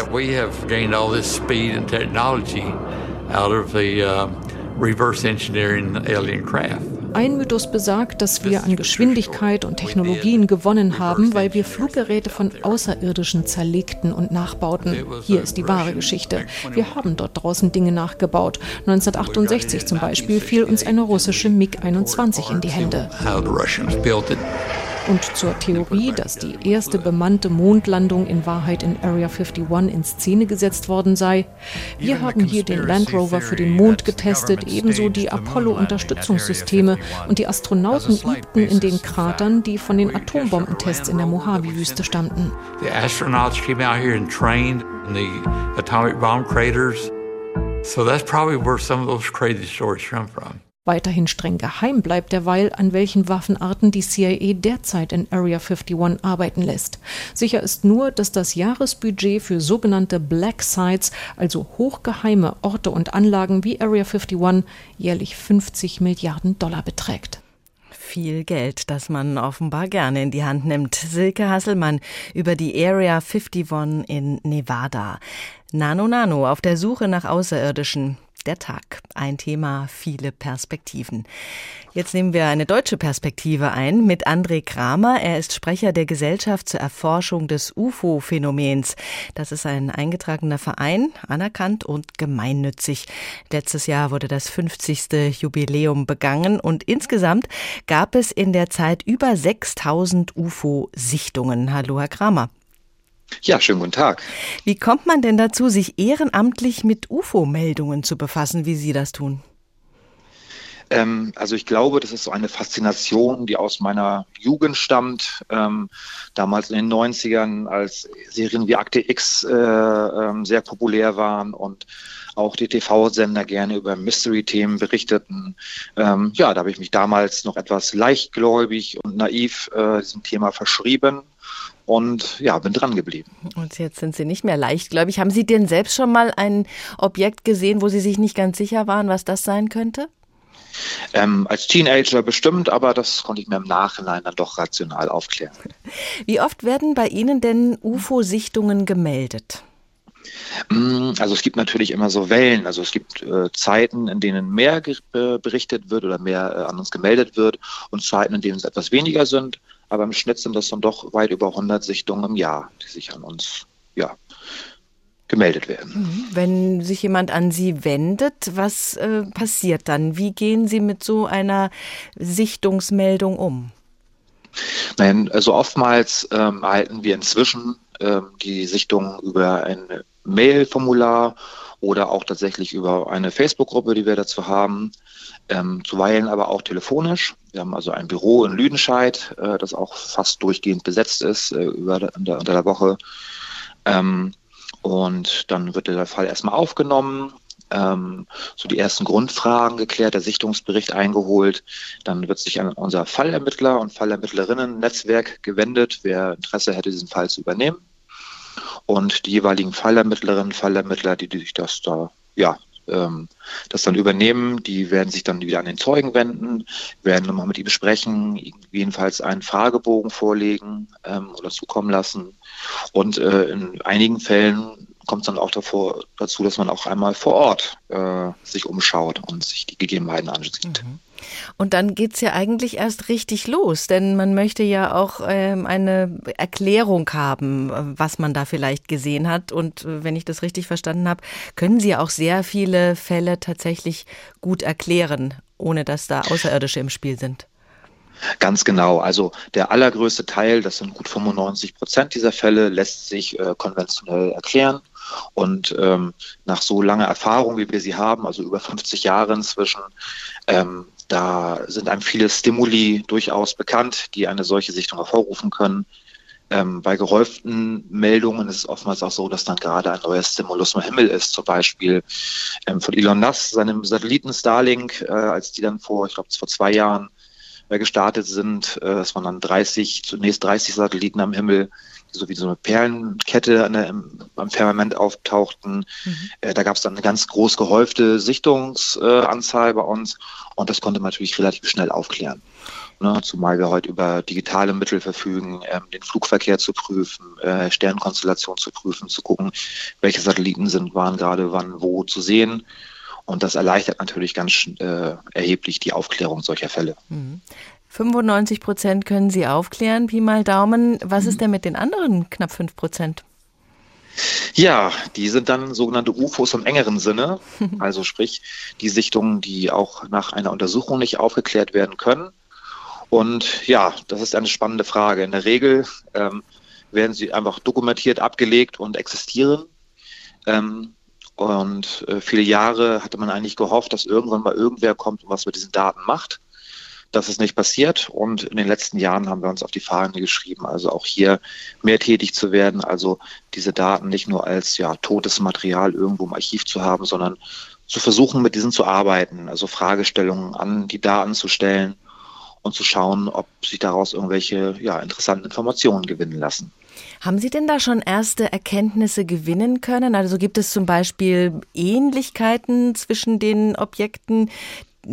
Ein Mythos besagt, dass wir an Geschwindigkeit und Technologien gewonnen haben, weil wir Fluggeräte von Außerirdischen zerlegten und nachbauten. Hier ist die wahre Geschichte. Wir haben dort draußen Dinge nachgebaut. 1968 zum Beispiel fiel uns eine russische MiG-21 in die Hände. Und zur Theorie, dass die erste bemannte Mondlandung in Wahrheit in Area 51 in Szene gesetzt worden sei. Wir haben hier den Land Rover für den Mond getestet, ebenso die Apollo-Unterstützungssysteme und die Astronauten übten in den Kratern, die von den Atombombentests in der Mojave-Wüste stammten. The astronauts came out here and trained in the atomic bomb craters. So that's probably where some of those crazy stories come from. Weiterhin streng geheim bleibt derweil, an welchen Waffenarten die CIA derzeit in Area 51 arbeiten lässt. Sicher ist nur, dass das Jahresbudget für sogenannte Black Sites, also hochgeheime Orte und Anlagen wie Area 51, jährlich 50 Milliarden Dollar beträgt. Viel Geld, das man offenbar gerne in die Hand nimmt. Silke Hasselmann über die Area 51 in Nevada. Nano Nano auf der Suche nach Außerirdischen. Der Tag. Ein Thema, viele Perspektiven. Jetzt nehmen wir eine deutsche Perspektive ein mit André Kramer. Er ist Sprecher der Gesellschaft zur Erforschung des UFO-Phänomens. Das ist ein eingetragener Verein, anerkannt und gemeinnützig. Letztes Jahr wurde das 50. Jubiläum begangen und insgesamt gab es in der Zeit über 6000 UFO-Sichtungen. Hallo, Herr Kramer. Ja, schönen guten Tag. Wie kommt man denn dazu, sich ehrenamtlich mit UFO-Meldungen zu befassen, wie Sie das tun? Ähm, also ich glaube, das ist so eine Faszination, die aus meiner Jugend stammt. Ähm, damals in den 90ern, als Serien wie Akte X äh, äh, sehr populär waren und auch die TV-Sender gerne über Mystery-Themen berichteten. Ähm, ja, da habe ich mich damals noch etwas leichtgläubig und naiv äh, diesem Thema verschrieben und ja, bin dran geblieben. Und jetzt sind Sie nicht mehr leichtgläubig. Haben Sie denn selbst schon mal ein Objekt gesehen, wo Sie sich nicht ganz sicher waren, was das sein könnte? Ähm, als Teenager bestimmt, aber das konnte ich mir im Nachhinein dann doch rational aufklären. *laughs* Wie oft werden bei Ihnen denn UFO-Sichtungen gemeldet? Mm, also es gibt natürlich immer so Wellen. Also es gibt äh, Zeiten, in denen mehr äh, berichtet wird oder mehr äh, an uns gemeldet wird und Zeiten, in denen es etwas weniger sind. Aber im Schnitt sind das dann doch weit über 100 Sichtungen im Jahr, die sich an uns ja, gemeldet werden. Mhm. Wenn sich jemand an Sie wendet, was äh, passiert dann? Wie gehen Sie mit so einer Sichtungsmeldung um? Nein, also oftmals ähm, erhalten wir inzwischen ähm, die Sichtung über ein Mail-Formular oder auch tatsächlich über eine Facebook-Gruppe, die wir dazu haben, ähm, zuweilen aber auch telefonisch. Wir haben also ein Büro in Lüdenscheid, äh, das auch fast durchgehend besetzt ist äh, über, unter, unter der Woche. Ähm, und dann wird der Fall erstmal aufgenommen, ähm, so die ersten Grundfragen geklärt, der Sichtungsbericht eingeholt. Dann wird sich an unser Fallermittler und Fallermittlerinnen-Netzwerk gewendet, wer Interesse hätte, diesen Fall zu übernehmen. Und die jeweiligen Fallermittlerinnen, Fallermittler, die, die sich das da ja, ähm, das dann übernehmen. Die werden sich dann wieder an den Zeugen wenden, werden nochmal mit ihm sprechen, jedenfalls einen Fragebogen vorlegen ähm, oder zukommen lassen. Und äh, in einigen Fällen kommt es dann auch davor, dazu, dass man auch einmal vor Ort äh, sich umschaut und sich die Gegebenheiten ansieht. Mhm. Und dann geht es ja eigentlich erst richtig los, denn man möchte ja auch ähm, eine Erklärung haben, was man da vielleicht gesehen hat. Und äh, wenn ich das richtig verstanden habe, können Sie ja auch sehr viele Fälle tatsächlich gut erklären, ohne dass da Außerirdische im Spiel sind. Ganz genau. Also der allergrößte Teil, das sind gut 95 Prozent dieser Fälle, lässt sich äh, konventionell erklären. Und ähm, nach so langer Erfahrung, wie wir sie haben, also über 50 Jahre inzwischen, ähm, da sind einem viele Stimuli durchaus bekannt, die eine solche Sichtung hervorrufen können. Ähm, bei gehäuften Meldungen ist es oftmals auch so, dass dann gerade ein neuer Stimulus im Himmel ist. Zum Beispiel ähm, von Elon Musk, seinem Satelliten Starlink, äh, als die dann vor, ich glaube, vor zwei Jahren äh, gestartet sind. Äh, es waren dann 30, zunächst 30 Satelliten am Himmel so wie so eine Perlenkette an der, im, am Firmament auftauchten. Mhm. Äh, da gab es dann eine ganz groß gehäufte Sichtungsanzahl äh, bei uns und das konnte man natürlich relativ schnell aufklären. Ne, zumal wir heute über digitale Mittel verfügen, ähm, den Flugverkehr zu prüfen, äh, Sternkonstellation zu prüfen, zu gucken, welche Satelliten sind, waren gerade wann wo zu sehen. Und das erleichtert natürlich ganz äh, erheblich die Aufklärung solcher Fälle. Mhm. 95 Prozent können Sie aufklären, Pi mal Daumen. Was ist denn mit den anderen knapp 5 Prozent? Ja, die sind dann sogenannte UFOs im engeren Sinne, *laughs* also sprich die Sichtungen, die auch nach einer Untersuchung nicht aufgeklärt werden können. Und ja, das ist eine spannende Frage. In der Regel ähm, werden sie einfach dokumentiert, abgelegt und existieren. Ähm, und äh, viele Jahre hatte man eigentlich gehofft, dass irgendwann mal irgendwer kommt und was mit diesen Daten macht. Das ist nicht passiert und in den letzten Jahren haben wir uns auf die Fahne geschrieben, also auch hier mehr tätig zu werden, also diese Daten nicht nur als ja totes Material irgendwo im Archiv zu haben, sondern zu versuchen, mit diesen zu arbeiten, also Fragestellungen an die Daten zu stellen und zu schauen, ob sich daraus irgendwelche ja, interessanten Informationen gewinnen lassen. Haben Sie denn da schon erste Erkenntnisse gewinnen können? Also gibt es zum Beispiel Ähnlichkeiten zwischen den Objekten,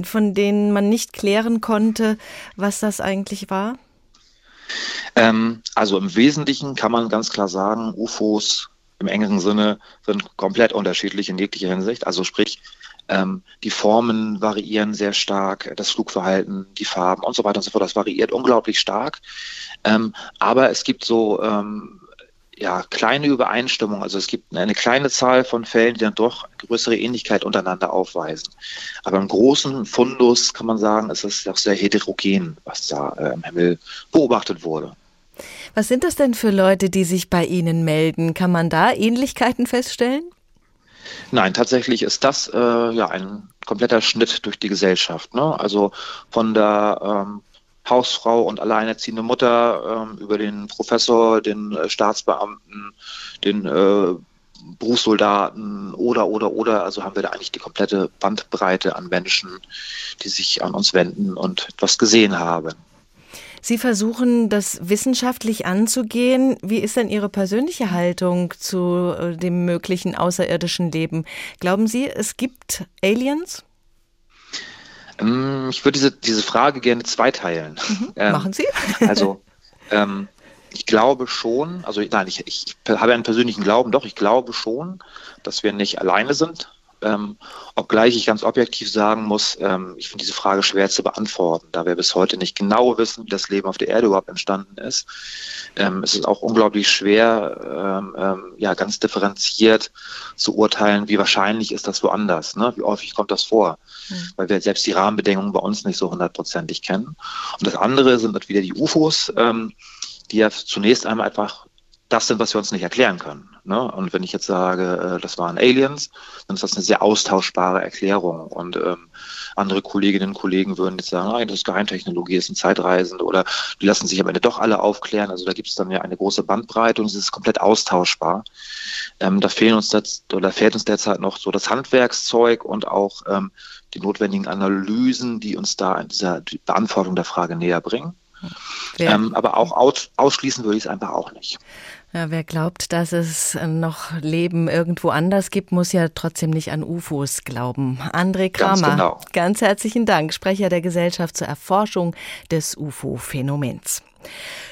von denen man nicht klären konnte, was das eigentlich war? Ähm, also im Wesentlichen kann man ganz klar sagen, UFOs im engeren Sinne sind komplett unterschiedlich in jeglicher Hinsicht. Also sprich, ähm, die Formen variieren sehr stark, das Flugverhalten, die Farben und so weiter und so fort. Das variiert unglaublich stark. Ähm, aber es gibt so ähm, ja, kleine Übereinstimmung. Also es gibt eine kleine Zahl von Fällen, die dann doch größere Ähnlichkeit untereinander aufweisen. Aber im großen Fundus kann man sagen, ist es auch sehr heterogen, was da äh, im Himmel beobachtet wurde. Was sind das denn für Leute, die sich bei Ihnen melden? Kann man da Ähnlichkeiten feststellen? Nein, tatsächlich ist das äh, ja ein kompletter Schnitt durch die Gesellschaft. Ne? Also von der ähm, Hausfrau und alleinerziehende Mutter ähm, über den Professor, den äh, Staatsbeamten, den äh, Berufssoldaten oder, oder, oder. Also haben wir da eigentlich die komplette Bandbreite an Menschen, die sich an uns wenden und etwas gesehen haben. Sie versuchen, das wissenschaftlich anzugehen. Wie ist denn Ihre persönliche Haltung zu äh, dem möglichen außerirdischen Leben? Glauben Sie, es gibt Aliens? Ähm, ich würde diese, diese Frage gerne zweiteilen. Mhm. *laughs* Ähm, Machen Sie? *laughs* also, ähm, ich glaube schon, also nein, ich, ich habe einen persönlichen Glauben, doch, ich glaube schon, dass wir nicht alleine sind ähm, obgleich ich ganz objektiv sagen muss, ähm, ich finde diese Frage schwer zu beantworten, da wir bis heute nicht genau wissen, wie das Leben auf der Erde überhaupt entstanden ist. Ähm, es ist auch unglaublich schwer, ähm, ähm, ja, ganz differenziert zu urteilen, wie wahrscheinlich ist das woanders, ne? wie häufig kommt das vor, mhm. weil wir selbst die Rahmenbedingungen bei uns nicht so hundertprozentig kennen. Und das andere sind wieder die UFOs, ähm, die ja zunächst einmal einfach das sind, was wir uns nicht erklären können. Ne? Und wenn ich jetzt sage, äh, das waren Aliens, dann ist das eine sehr austauschbare Erklärung. Und ähm, andere Kolleginnen und Kollegen würden jetzt sagen, nein, das ist Geheimtechnologie, das sind Zeitreisende oder die lassen sich am Ende doch alle aufklären. Also da gibt es dann ja eine große Bandbreite und es ist komplett austauschbar. Ähm, da fehlen uns das, oder fehlt uns derzeit noch so das Handwerkszeug und auch ähm, die notwendigen Analysen, die uns da in dieser Beantwortung der Frage näher bringen. Ähm, aber auch aus, ausschließen würde ich es einfach auch nicht. Ja, wer glaubt, dass es noch Leben irgendwo anders gibt, muss ja trotzdem nicht an UFOs glauben. André Kramer, ganz, genau. ganz herzlichen Dank, Sprecher der Gesellschaft zur Erforschung des UFO-Phänomens.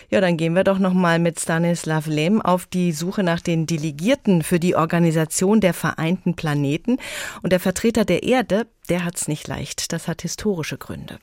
Ja, dann gehen wir doch noch mal mit Stanislav Lem auf die Suche nach den Delegierten für die Organisation der Vereinten Planeten. Und der Vertreter der Erde, der hat's nicht leicht. Das hat historische Gründe.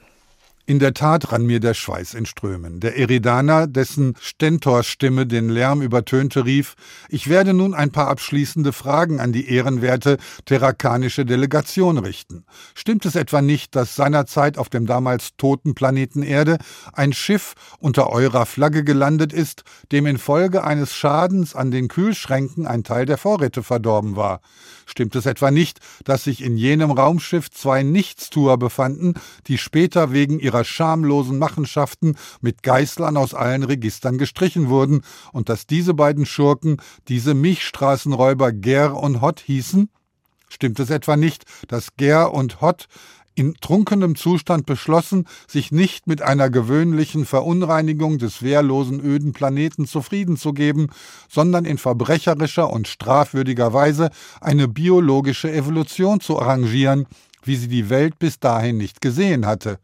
In der Tat rann mir der Schweiß in Strömen. Der Eridaner, dessen Stentorstimme den Lärm übertönte, rief, ich werde nun ein paar abschließende Fragen an die ehrenwerte terrakanische Delegation richten. Stimmt es etwa nicht, dass seinerzeit auf dem damals toten Planeten Erde ein Schiff unter eurer Flagge gelandet ist, dem infolge eines Schadens an den Kühlschränken ein Teil der Vorräte verdorben war? Stimmt es etwa nicht, dass sich in jenem Raumschiff zwei Nichtstuer befanden, die später wegen ihrer schamlosen Machenschaften mit Geißlern aus allen Registern gestrichen wurden und dass diese beiden Schurken, diese Milchstraßenräuber Ger und Hott hießen? Stimmt es etwa nicht, dass Ger und Hott in trunkenem Zustand beschlossen, sich nicht mit einer gewöhnlichen Verunreinigung des wehrlosen öden Planeten zufrieden zu geben, sondern in verbrecherischer und strafwürdiger Weise eine biologische Evolution zu arrangieren, wie sie die Welt bis dahin nicht gesehen hatte.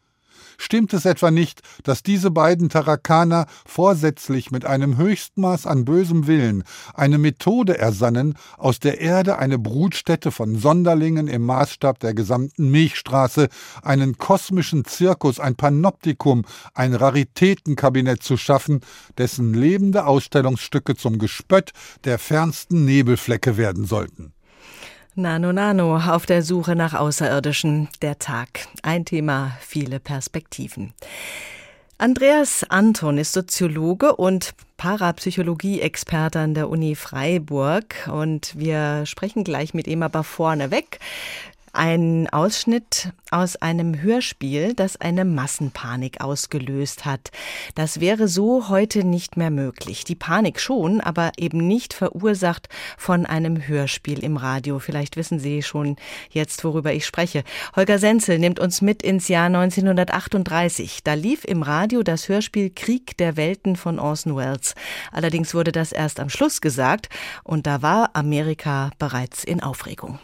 Stimmt es etwa nicht, dass diese beiden Tarakaner vorsätzlich mit einem Höchstmaß an bösem Willen eine Methode ersannen, aus der Erde eine Brutstätte von Sonderlingen im Maßstab der gesamten Milchstraße, einen kosmischen Zirkus, ein Panoptikum, ein Raritätenkabinett zu schaffen, dessen lebende Ausstellungsstücke zum Gespött der fernsten Nebelflecke werden sollten? Nano Nano auf der Suche nach Außerirdischen. Der Tag. Ein Thema, viele Perspektiven. Andreas Anton ist Soziologe und Parapsychologie-Experte an der Uni Freiburg und wir sprechen gleich mit ihm aber vorneweg. Ein Ausschnitt aus einem Hörspiel, das eine Massenpanik ausgelöst hat. Das wäre so heute nicht mehr möglich. Die Panik schon, aber eben nicht verursacht von einem Hörspiel im Radio. Vielleicht wissen Sie schon jetzt, worüber ich spreche. Holger Senzel nimmt uns mit ins Jahr 1938. Da lief im Radio das Hörspiel Krieg der Welten von Orson Welles. Allerdings wurde das erst am Schluss gesagt und da war Amerika bereits in Aufregung.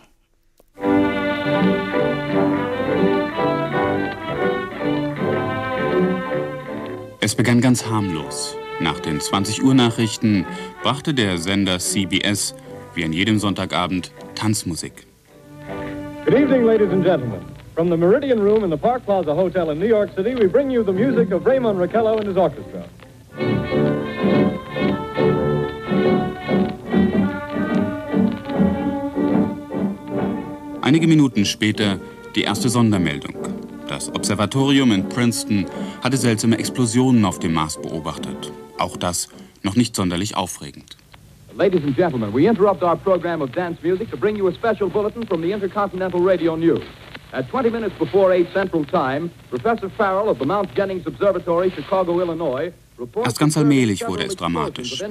Es begann ganz harmlos. Nach den 20 Uhr Nachrichten brachte der Sender CBS, wie an jedem Sonntagabend, Tanzmusik. Good evening, ladies and gentlemen. From the Meridian Room in the Park Plaza Hotel in New York City, we bring you the music of Raymond Raquello and his orchestra. Einige Minuten später die erste Sondermeldung. Das Observatorium in Princeton hatte seltsame Explosionen auf dem Mars beobachtet. Auch das noch nicht sonderlich aufregend. Ladies and gentlemen, we interrupt our program of dance music to bring you a special bulletin from the Intercontinental Radio News. At 20 minutes before 8 Central Time, Professor Farrell of the Mount Jennings Observatory, Chicago, Illinois, Erst ganz allmählich wurde es dramatisch.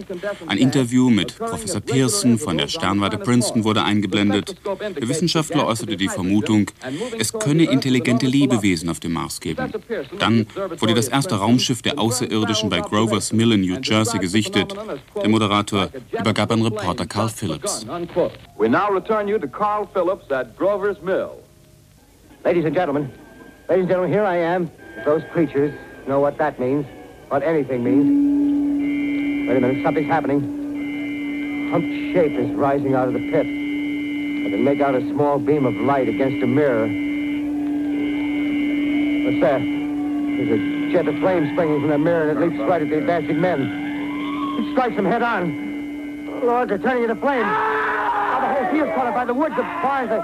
Ein Interview mit Professor Pearson von der Sternwarte Princeton wurde eingeblendet. Der Wissenschaftler äußerte die Vermutung, es könne intelligente Lebewesen auf dem Mars geben. Dann wurde das erste Raumschiff der Außerirdischen bei Grover's Mill in New Jersey gesichtet. Der Moderator übergab an Reporter Carl Phillips. We now return you to Carl Phillips at Grover's Mill. Ladies and gentlemen, ladies and gentlemen, here I am. Those creatures know what that means. What anything means. Wait a minute, something's happening. Humped shape is rising out of the pit. I can make out a small beam of light against a mirror. What's that? There's a jet of flame springing from the mirror and it leaps right at the advancing men. It strikes them head on. Lord, they're turning into flames. Now the whole field's caught up by the woods, the barns, the,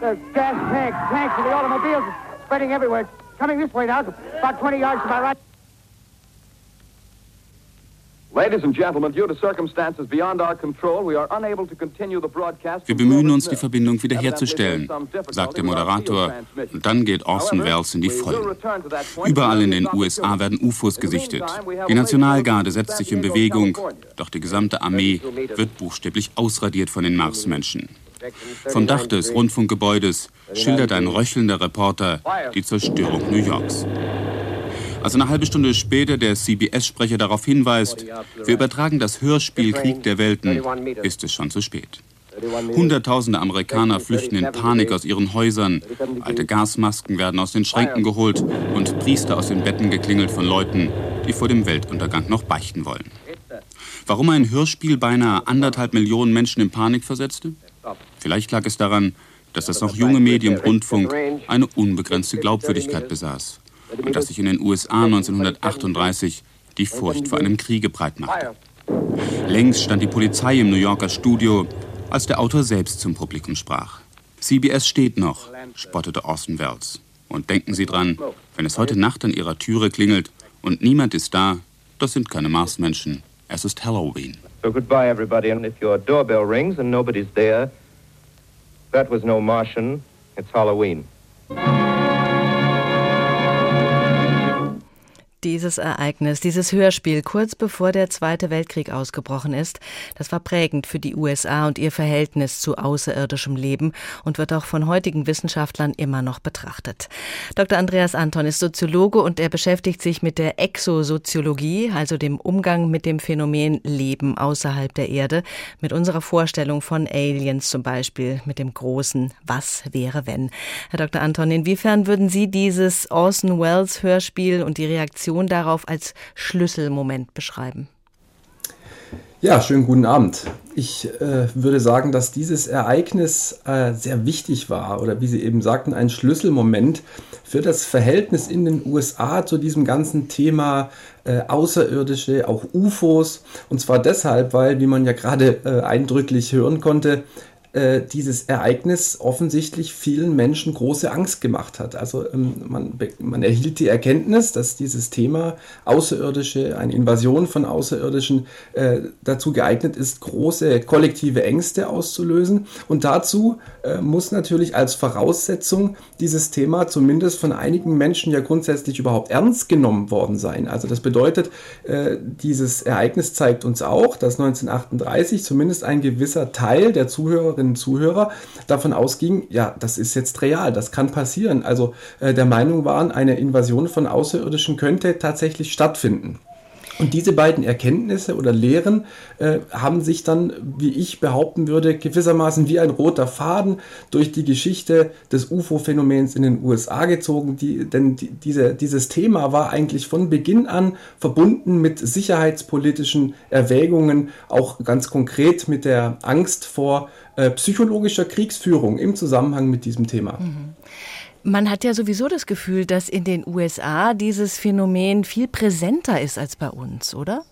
the gas tanks, tanks of the automobiles spreading everywhere. Coming this way now, about 20 yards to my right. Wir bemühen uns, die Verbindung wiederherzustellen, sagt der Moderator. Und dann geht Orson Welles in die Vollen. Überall in den USA werden UFOs gesichtet. Die Nationalgarde setzt sich in Bewegung, doch die gesamte Armee wird buchstäblich ausradiert von den Marsmenschen. Vom Dach des Rundfunkgebäudes schildert ein röchelnder Reporter die Zerstörung New Yorks. Als eine halbe Stunde später der CBS-Sprecher darauf hinweist, wir übertragen das Hörspiel Krieg der Welten, ist es schon zu spät. Hunderttausende Amerikaner flüchten in Panik aus ihren Häusern. Alte Gasmasken werden aus den Schränken geholt und Priester aus den Betten geklingelt von Leuten, die vor dem Weltuntergang noch beichten wollen. Warum ein Hörspiel beinahe anderthalb Millionen Menschen in Panik versetzte? Vielleicht lag es daran, dass das noch junge Medium Rundfunk eine unbegrenzte Glaubwürdigkeit besaß und dass sich in den USA 1938 die Furcht vor einem Kriege breitmachte. Längst stand die Polizei im New Yorker Studio, als der Autor selbst zum Publikum sprach. CBS steht noch, spottete Orson Welles. Und denken Sie dran, wenn es heute Nacht an Ihrer Türe klingelt und niemand ist da, das sind keine Marsmenschen. Es ist Halloween. So goodbye, everybody. And if your doorbell rings and nobody's there, that was no Martian. It's Halloween. Dieses Ereignis, dieses Hörspiel kurz bevor der Zweite Weltkrieg ausgebrochen ist, das war prägend für die USA und ihr Verhältnis zu außerirdischem Leben und wird auch von heutigen Wissenschaftlern immer noch betrachtet. Dr. Andreas Anton ist Soziologe und er beschäftigt sich mit der Exosoziologie, also dem Umgang mit dem Phänomen Leben außerhalb der Erde, mit unserer Vorstellung von Aliens zum Beispiel, mit dem großen Was wäre wenn. Herr Dr. Anton, inwiefern würden Sie dieses Orson Welles Hörspiel und die Reaktion Reaktion darauf als Schlüsselmoment beschreiben? Ja, schönen guten Abend. Ich äh, würde sagen, dass dieses Ereignis äh, sehr wichtig war oder wie Sie eben sagten, ein Schlüsselmoment für das Verhältnis in den USA zu diesem ganzen Thema äh, Außerirdische, auch UFOs. Und zwar deshalb, weil, wie man ja gerade äh, eindrücklich hören konnte, äh, dieses Ereignis offensichtlich vielen Menschen große Angst gemacht hat. Also ähm, man, man erhielt die Erkenntnis, dass dieses Thema Außerirdische, eine Invasion von Außerirdischen äh, dazu geeignet ist, große kollektive Ängste auszulösen. Und dazu äh, muss natürlich als Voraussetzung dieses Thema zumindest von einigen Menschen ja grundsätzlich überhaupt ernst genommen worden sein. Also das bedeutet, äh, dieses Ereignis zeigt uns auch, dass 1938 zumindest ein gewisser Teil der Zuhörerinnen Zuhörerinnen und Zuhörer davon ausging, ja, das ist jetzt real, das kann passieren. Also äh, der Meinung waren, eine Invasion von Außerirdischen könnte tatsächlich stattfinden. Und diese beiden Erkenntnisse oder Lehren äh, haben sich dann, wie ich behaupten würde, gewissermaßen wie ein roter Faden durch die Geschichte des UFO-Phänomens in den USA gezogen. Die, denn die, diese, dieses Thema war eigentlich von Beginn an verbunden mit sicherheitspolitischen Erwägungen, auch ganz konkret mit der Angst vor äh, psychologischer Kriegsführung im Zusammenhang mit diesem Thema. Mhm. Man hat ja sowieso das Gefühl, dass in den USA dieses Phänomen viel präsenter ist als bei uns, oder?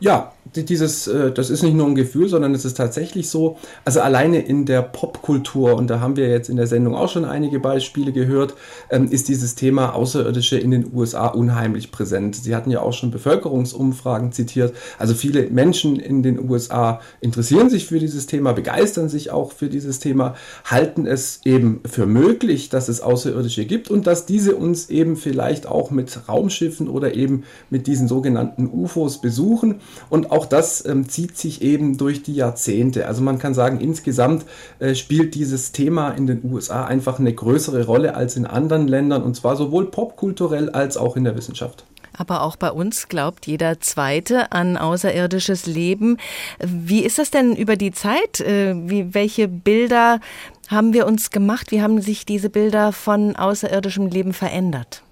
Ja, dieses, äh, das ist nicht nur ein Gefühl, sondern es ist tatsächlich so. Also alleine in der Popkultur, und da haben wir jetzt in der Sendung auch schon einige Beispiele gehört, ähm, ist dieses Thema Außerirdische in den USA unheimlich präsent. Sie hatten ja auch schon Bevölkerungsumfragen zitiert. Also viele Menschen in den USA interessieren sich für dieses Thema, begeistern sich auch für dieses Thema, halten es eben für möglich, dass es Außerirdische gibt und dass diese uns eben vielleicht auch mit Raumschiffen oder eben mit diesen sogenannten UFOs besuchen. Und auch das ähm, zieht sich eben durch die Jahrzehnte. Also man kann sagen, insgesamt äh, spielt dieses Thema in den USA einfach eine größere Rolle als in anderen Ländern und zwar sowohl popkulturell als auch in der Wissenschaft. Aber auch bei uns glaubt jeder Zweite an außerirdisches Leben. Wie ist das denn über die Zeit? Äh, wie, welche Bilder haben wir uns gemacht? Wie haben sich diese Bilder von außerirdischem Leben verändert?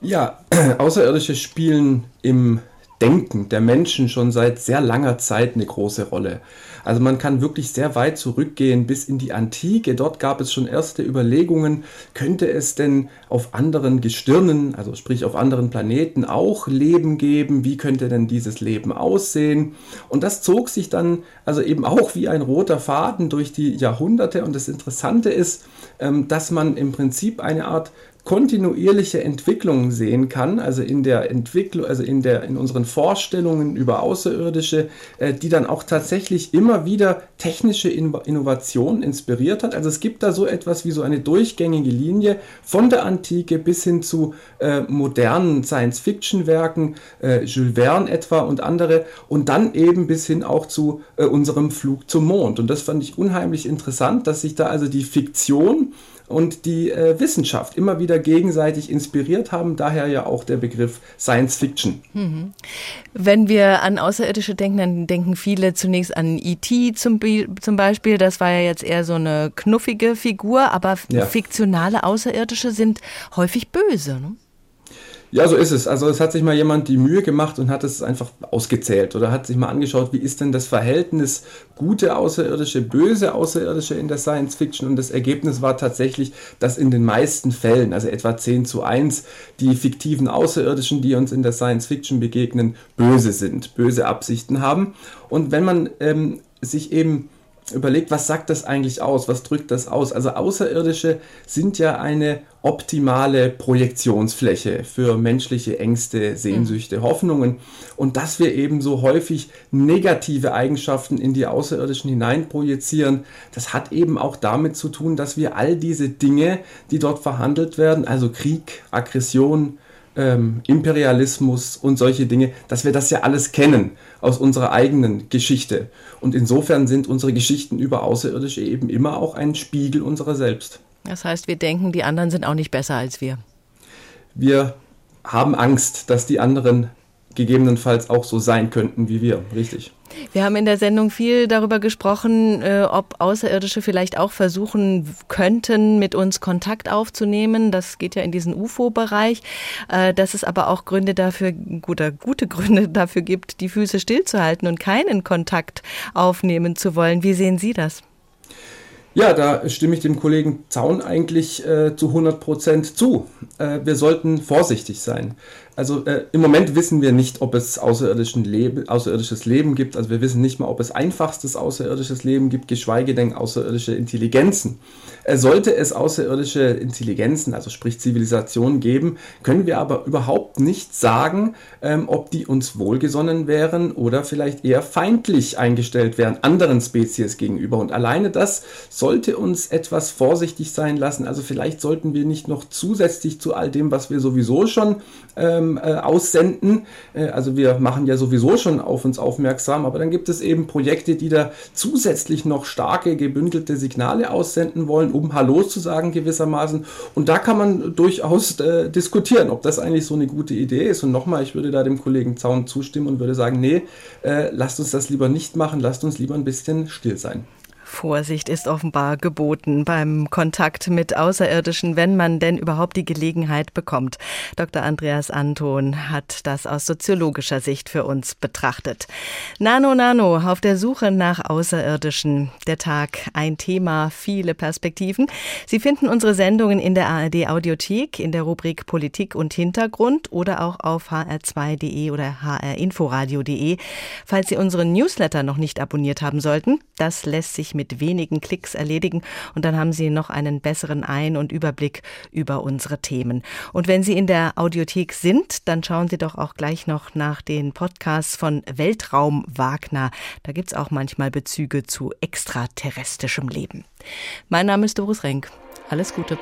Ja, *clears throat* Außerirdische spielen im Denken der Menschen schon seit sehr langer Zeit eine große Rolle. Also man kann wirklich sehr weit zurückgehen bis in die Antike. Dort gab es schon erste Überlegungen, könnte es denn auf anderen Gestirnen, also sprich auf anderen Planeten auch Leben geben? Wie könnte denn dieses Leben aussehen? Und das zog sich dann also eben auch wie ein roter Faden durch die Jahrhunderte. Und das Interessante ist, ähm, dass man im Prinzip eine Art kontinuierliche Entwicklung sehen kann, also in der Entwicklung, also in der in unseren Vorstellungen über Außerirdische, äh, die dann auch tatsächlich immer wieder technische Innovationen inspiriert hat. Also es gibt da so etwas wie so eine durchgängige Linie von der Antike bis hin zu äh, modernen Science-Fiction-Werken, äh, Jules Verne etwa und andere, und dann eben bis hin auch zu äh, unserem Flug zum Mond. Und das fand ich unheimlich interessant, dass sich da also die Fiktion und die äh, Wissenschaft immer wieder gegenseitig inspiriert haben. Daher ja auch der Begriff Science Fiction. Mhm. Wenn wir an Außerirdische denken, dann denken viele zunächst an E.T. Zum, zum Beispiel. Das war ja jetzt eher so eine knuffige Figur, aber ja. fiktionale Außerirdische sind häufig böse. Ne? Ja, so ist es. Also es hat sich mal jemand die Mühe gemacht und hat es einfach ausgezählt oder hat sich mal angeschaut, wie ist denn das Verhältnis gute Außerirdische, böse Außerirdische in der Science Fiction und das Ergebnis war tatsächlich, dass in den meisten Fällen, also etwa 10 zu 1, die fiktiven Außerirdischen, die uns in der Science Fiction begegnen, böse sind, böse Absichten haben. Und wenn man ähm, sich eben überlegt, was sagt das eigentlich aus? Was drückt das aus? Also Außerirdische sind ja eine optimale Projektionsfläche für menschliche Ängste, Sehnsüchte, mhm. Hoffnungen. Und dass wir eben so häufig negative Eigenschaften in die Außerirdischen hineinprojizieren, das hat eben auch damit zu tun, dass wir all diese Dinge, die dort verhandelt werden, also Krieg, Aggression, ähm, Imperialismus und solche Dinge, dass wir das ja alles kennen aus unserer eigenen Geschichte. Und insofern sind unsere Geschichten über Außerirdische eben immer auch ein Spiegel unserer selbst. Das heißt, wir denken, die anderen sind auch nicht besser als wir. Wir haben Angst, dass die anderen gegebenenfalls auch so sein könnten wie wir, richtig. Wir haben in der Sendung viel darüber gesprochen, äh, ob Außerirdische vielleicht auch versuchen könnten, mit uns Kontakt aufzunehmen. Das geht ja in diesen UFO-Bereich. Äh, dass es aber auch Gründe dafür, gute, gute *laughs* Gründe dafür gibt, die Füße stillzuhalten und keinen Kontakt aufnehmen zu wollen. Wie sehen Sie das? Ja, da stimme ich dem Kollegen Zaun eigentlich äh, zu 100 Prozent zu. Äh, wir sollten vorsichtig sein. Also äh, im Moment wissen wir nicht, ob es außerirdischen Leben, außerirdisches Leben gibt. Also wir wissen nicht mal, ob es einfachstes außerirdisches Leben gibt, geschweige denn außerirdische Intelligenzen. Äh, sollte es außerirdische Intelligenzen, also sprich Zivilisationen geben, können wir aber überhaupt nicht sagen, ähm, ob die uns wohlgesonnen wären oder vielleicht eher feindlich eingestellt wären anderen Spezies gegenüber. Und alleine das sollte uns etwas vorsichtig sein lassen. Also vielleicht sollten wir nicht noch zusätzlich zu all dem, was wir sowieso schon ähm, äh, aussenden. Äh, also wir machen ja sowieso schon auf uns aufmerksam, aber dann gibt es eben Projekte, die da zusätzlich noch starke gebündelte Signale aussenden wollen, um Hallo zu sagen gewissermaßen. Und da kann man durchaus äh, diskutieren, ob das eigentlich so eine gute Idee ist. Und nochmal, ich würde da dem Kollegen Zaun zustimmen und würde sagen, nee, äh, lasst uns das lieber nicht machen, lasst uns lieber ein bisschen still sein. Vorsicht ist offenbar geboten beim Kontakt mit Außerirdischen, wenn man denn überhaupt die Gelegenheit bekommt. Dr. Andreas Anton hat das aus soziologischer Sicht für uns betrachtet. Nano Nano auf der Suche nach Außerirdischen. Der Tag ein Thema, viele Perspektiven. Sie finden unsere Sendungen in der ARD Audiothek, in der Rubrik Politik und Hintergrund oder auch auf hr2.de oder hrinforadio.de. Falls Sie unseren Newsletter noch nicht abonniert haben sollten, das lässt sich mit wenigen Klicks erledigen und dann haben Sie noch einen besseren Ein- und Überblick über unsere Themen. Und wenn Sie in der Audiothek sind, dann schauen Sie doch auch gleich noch nach den Podcasts von Weltraum Wagner. Da gibt es auch manchmal Bezüge zu extraterrestrischem Leben. Mein Name ist Doris Renk. Alles Gute.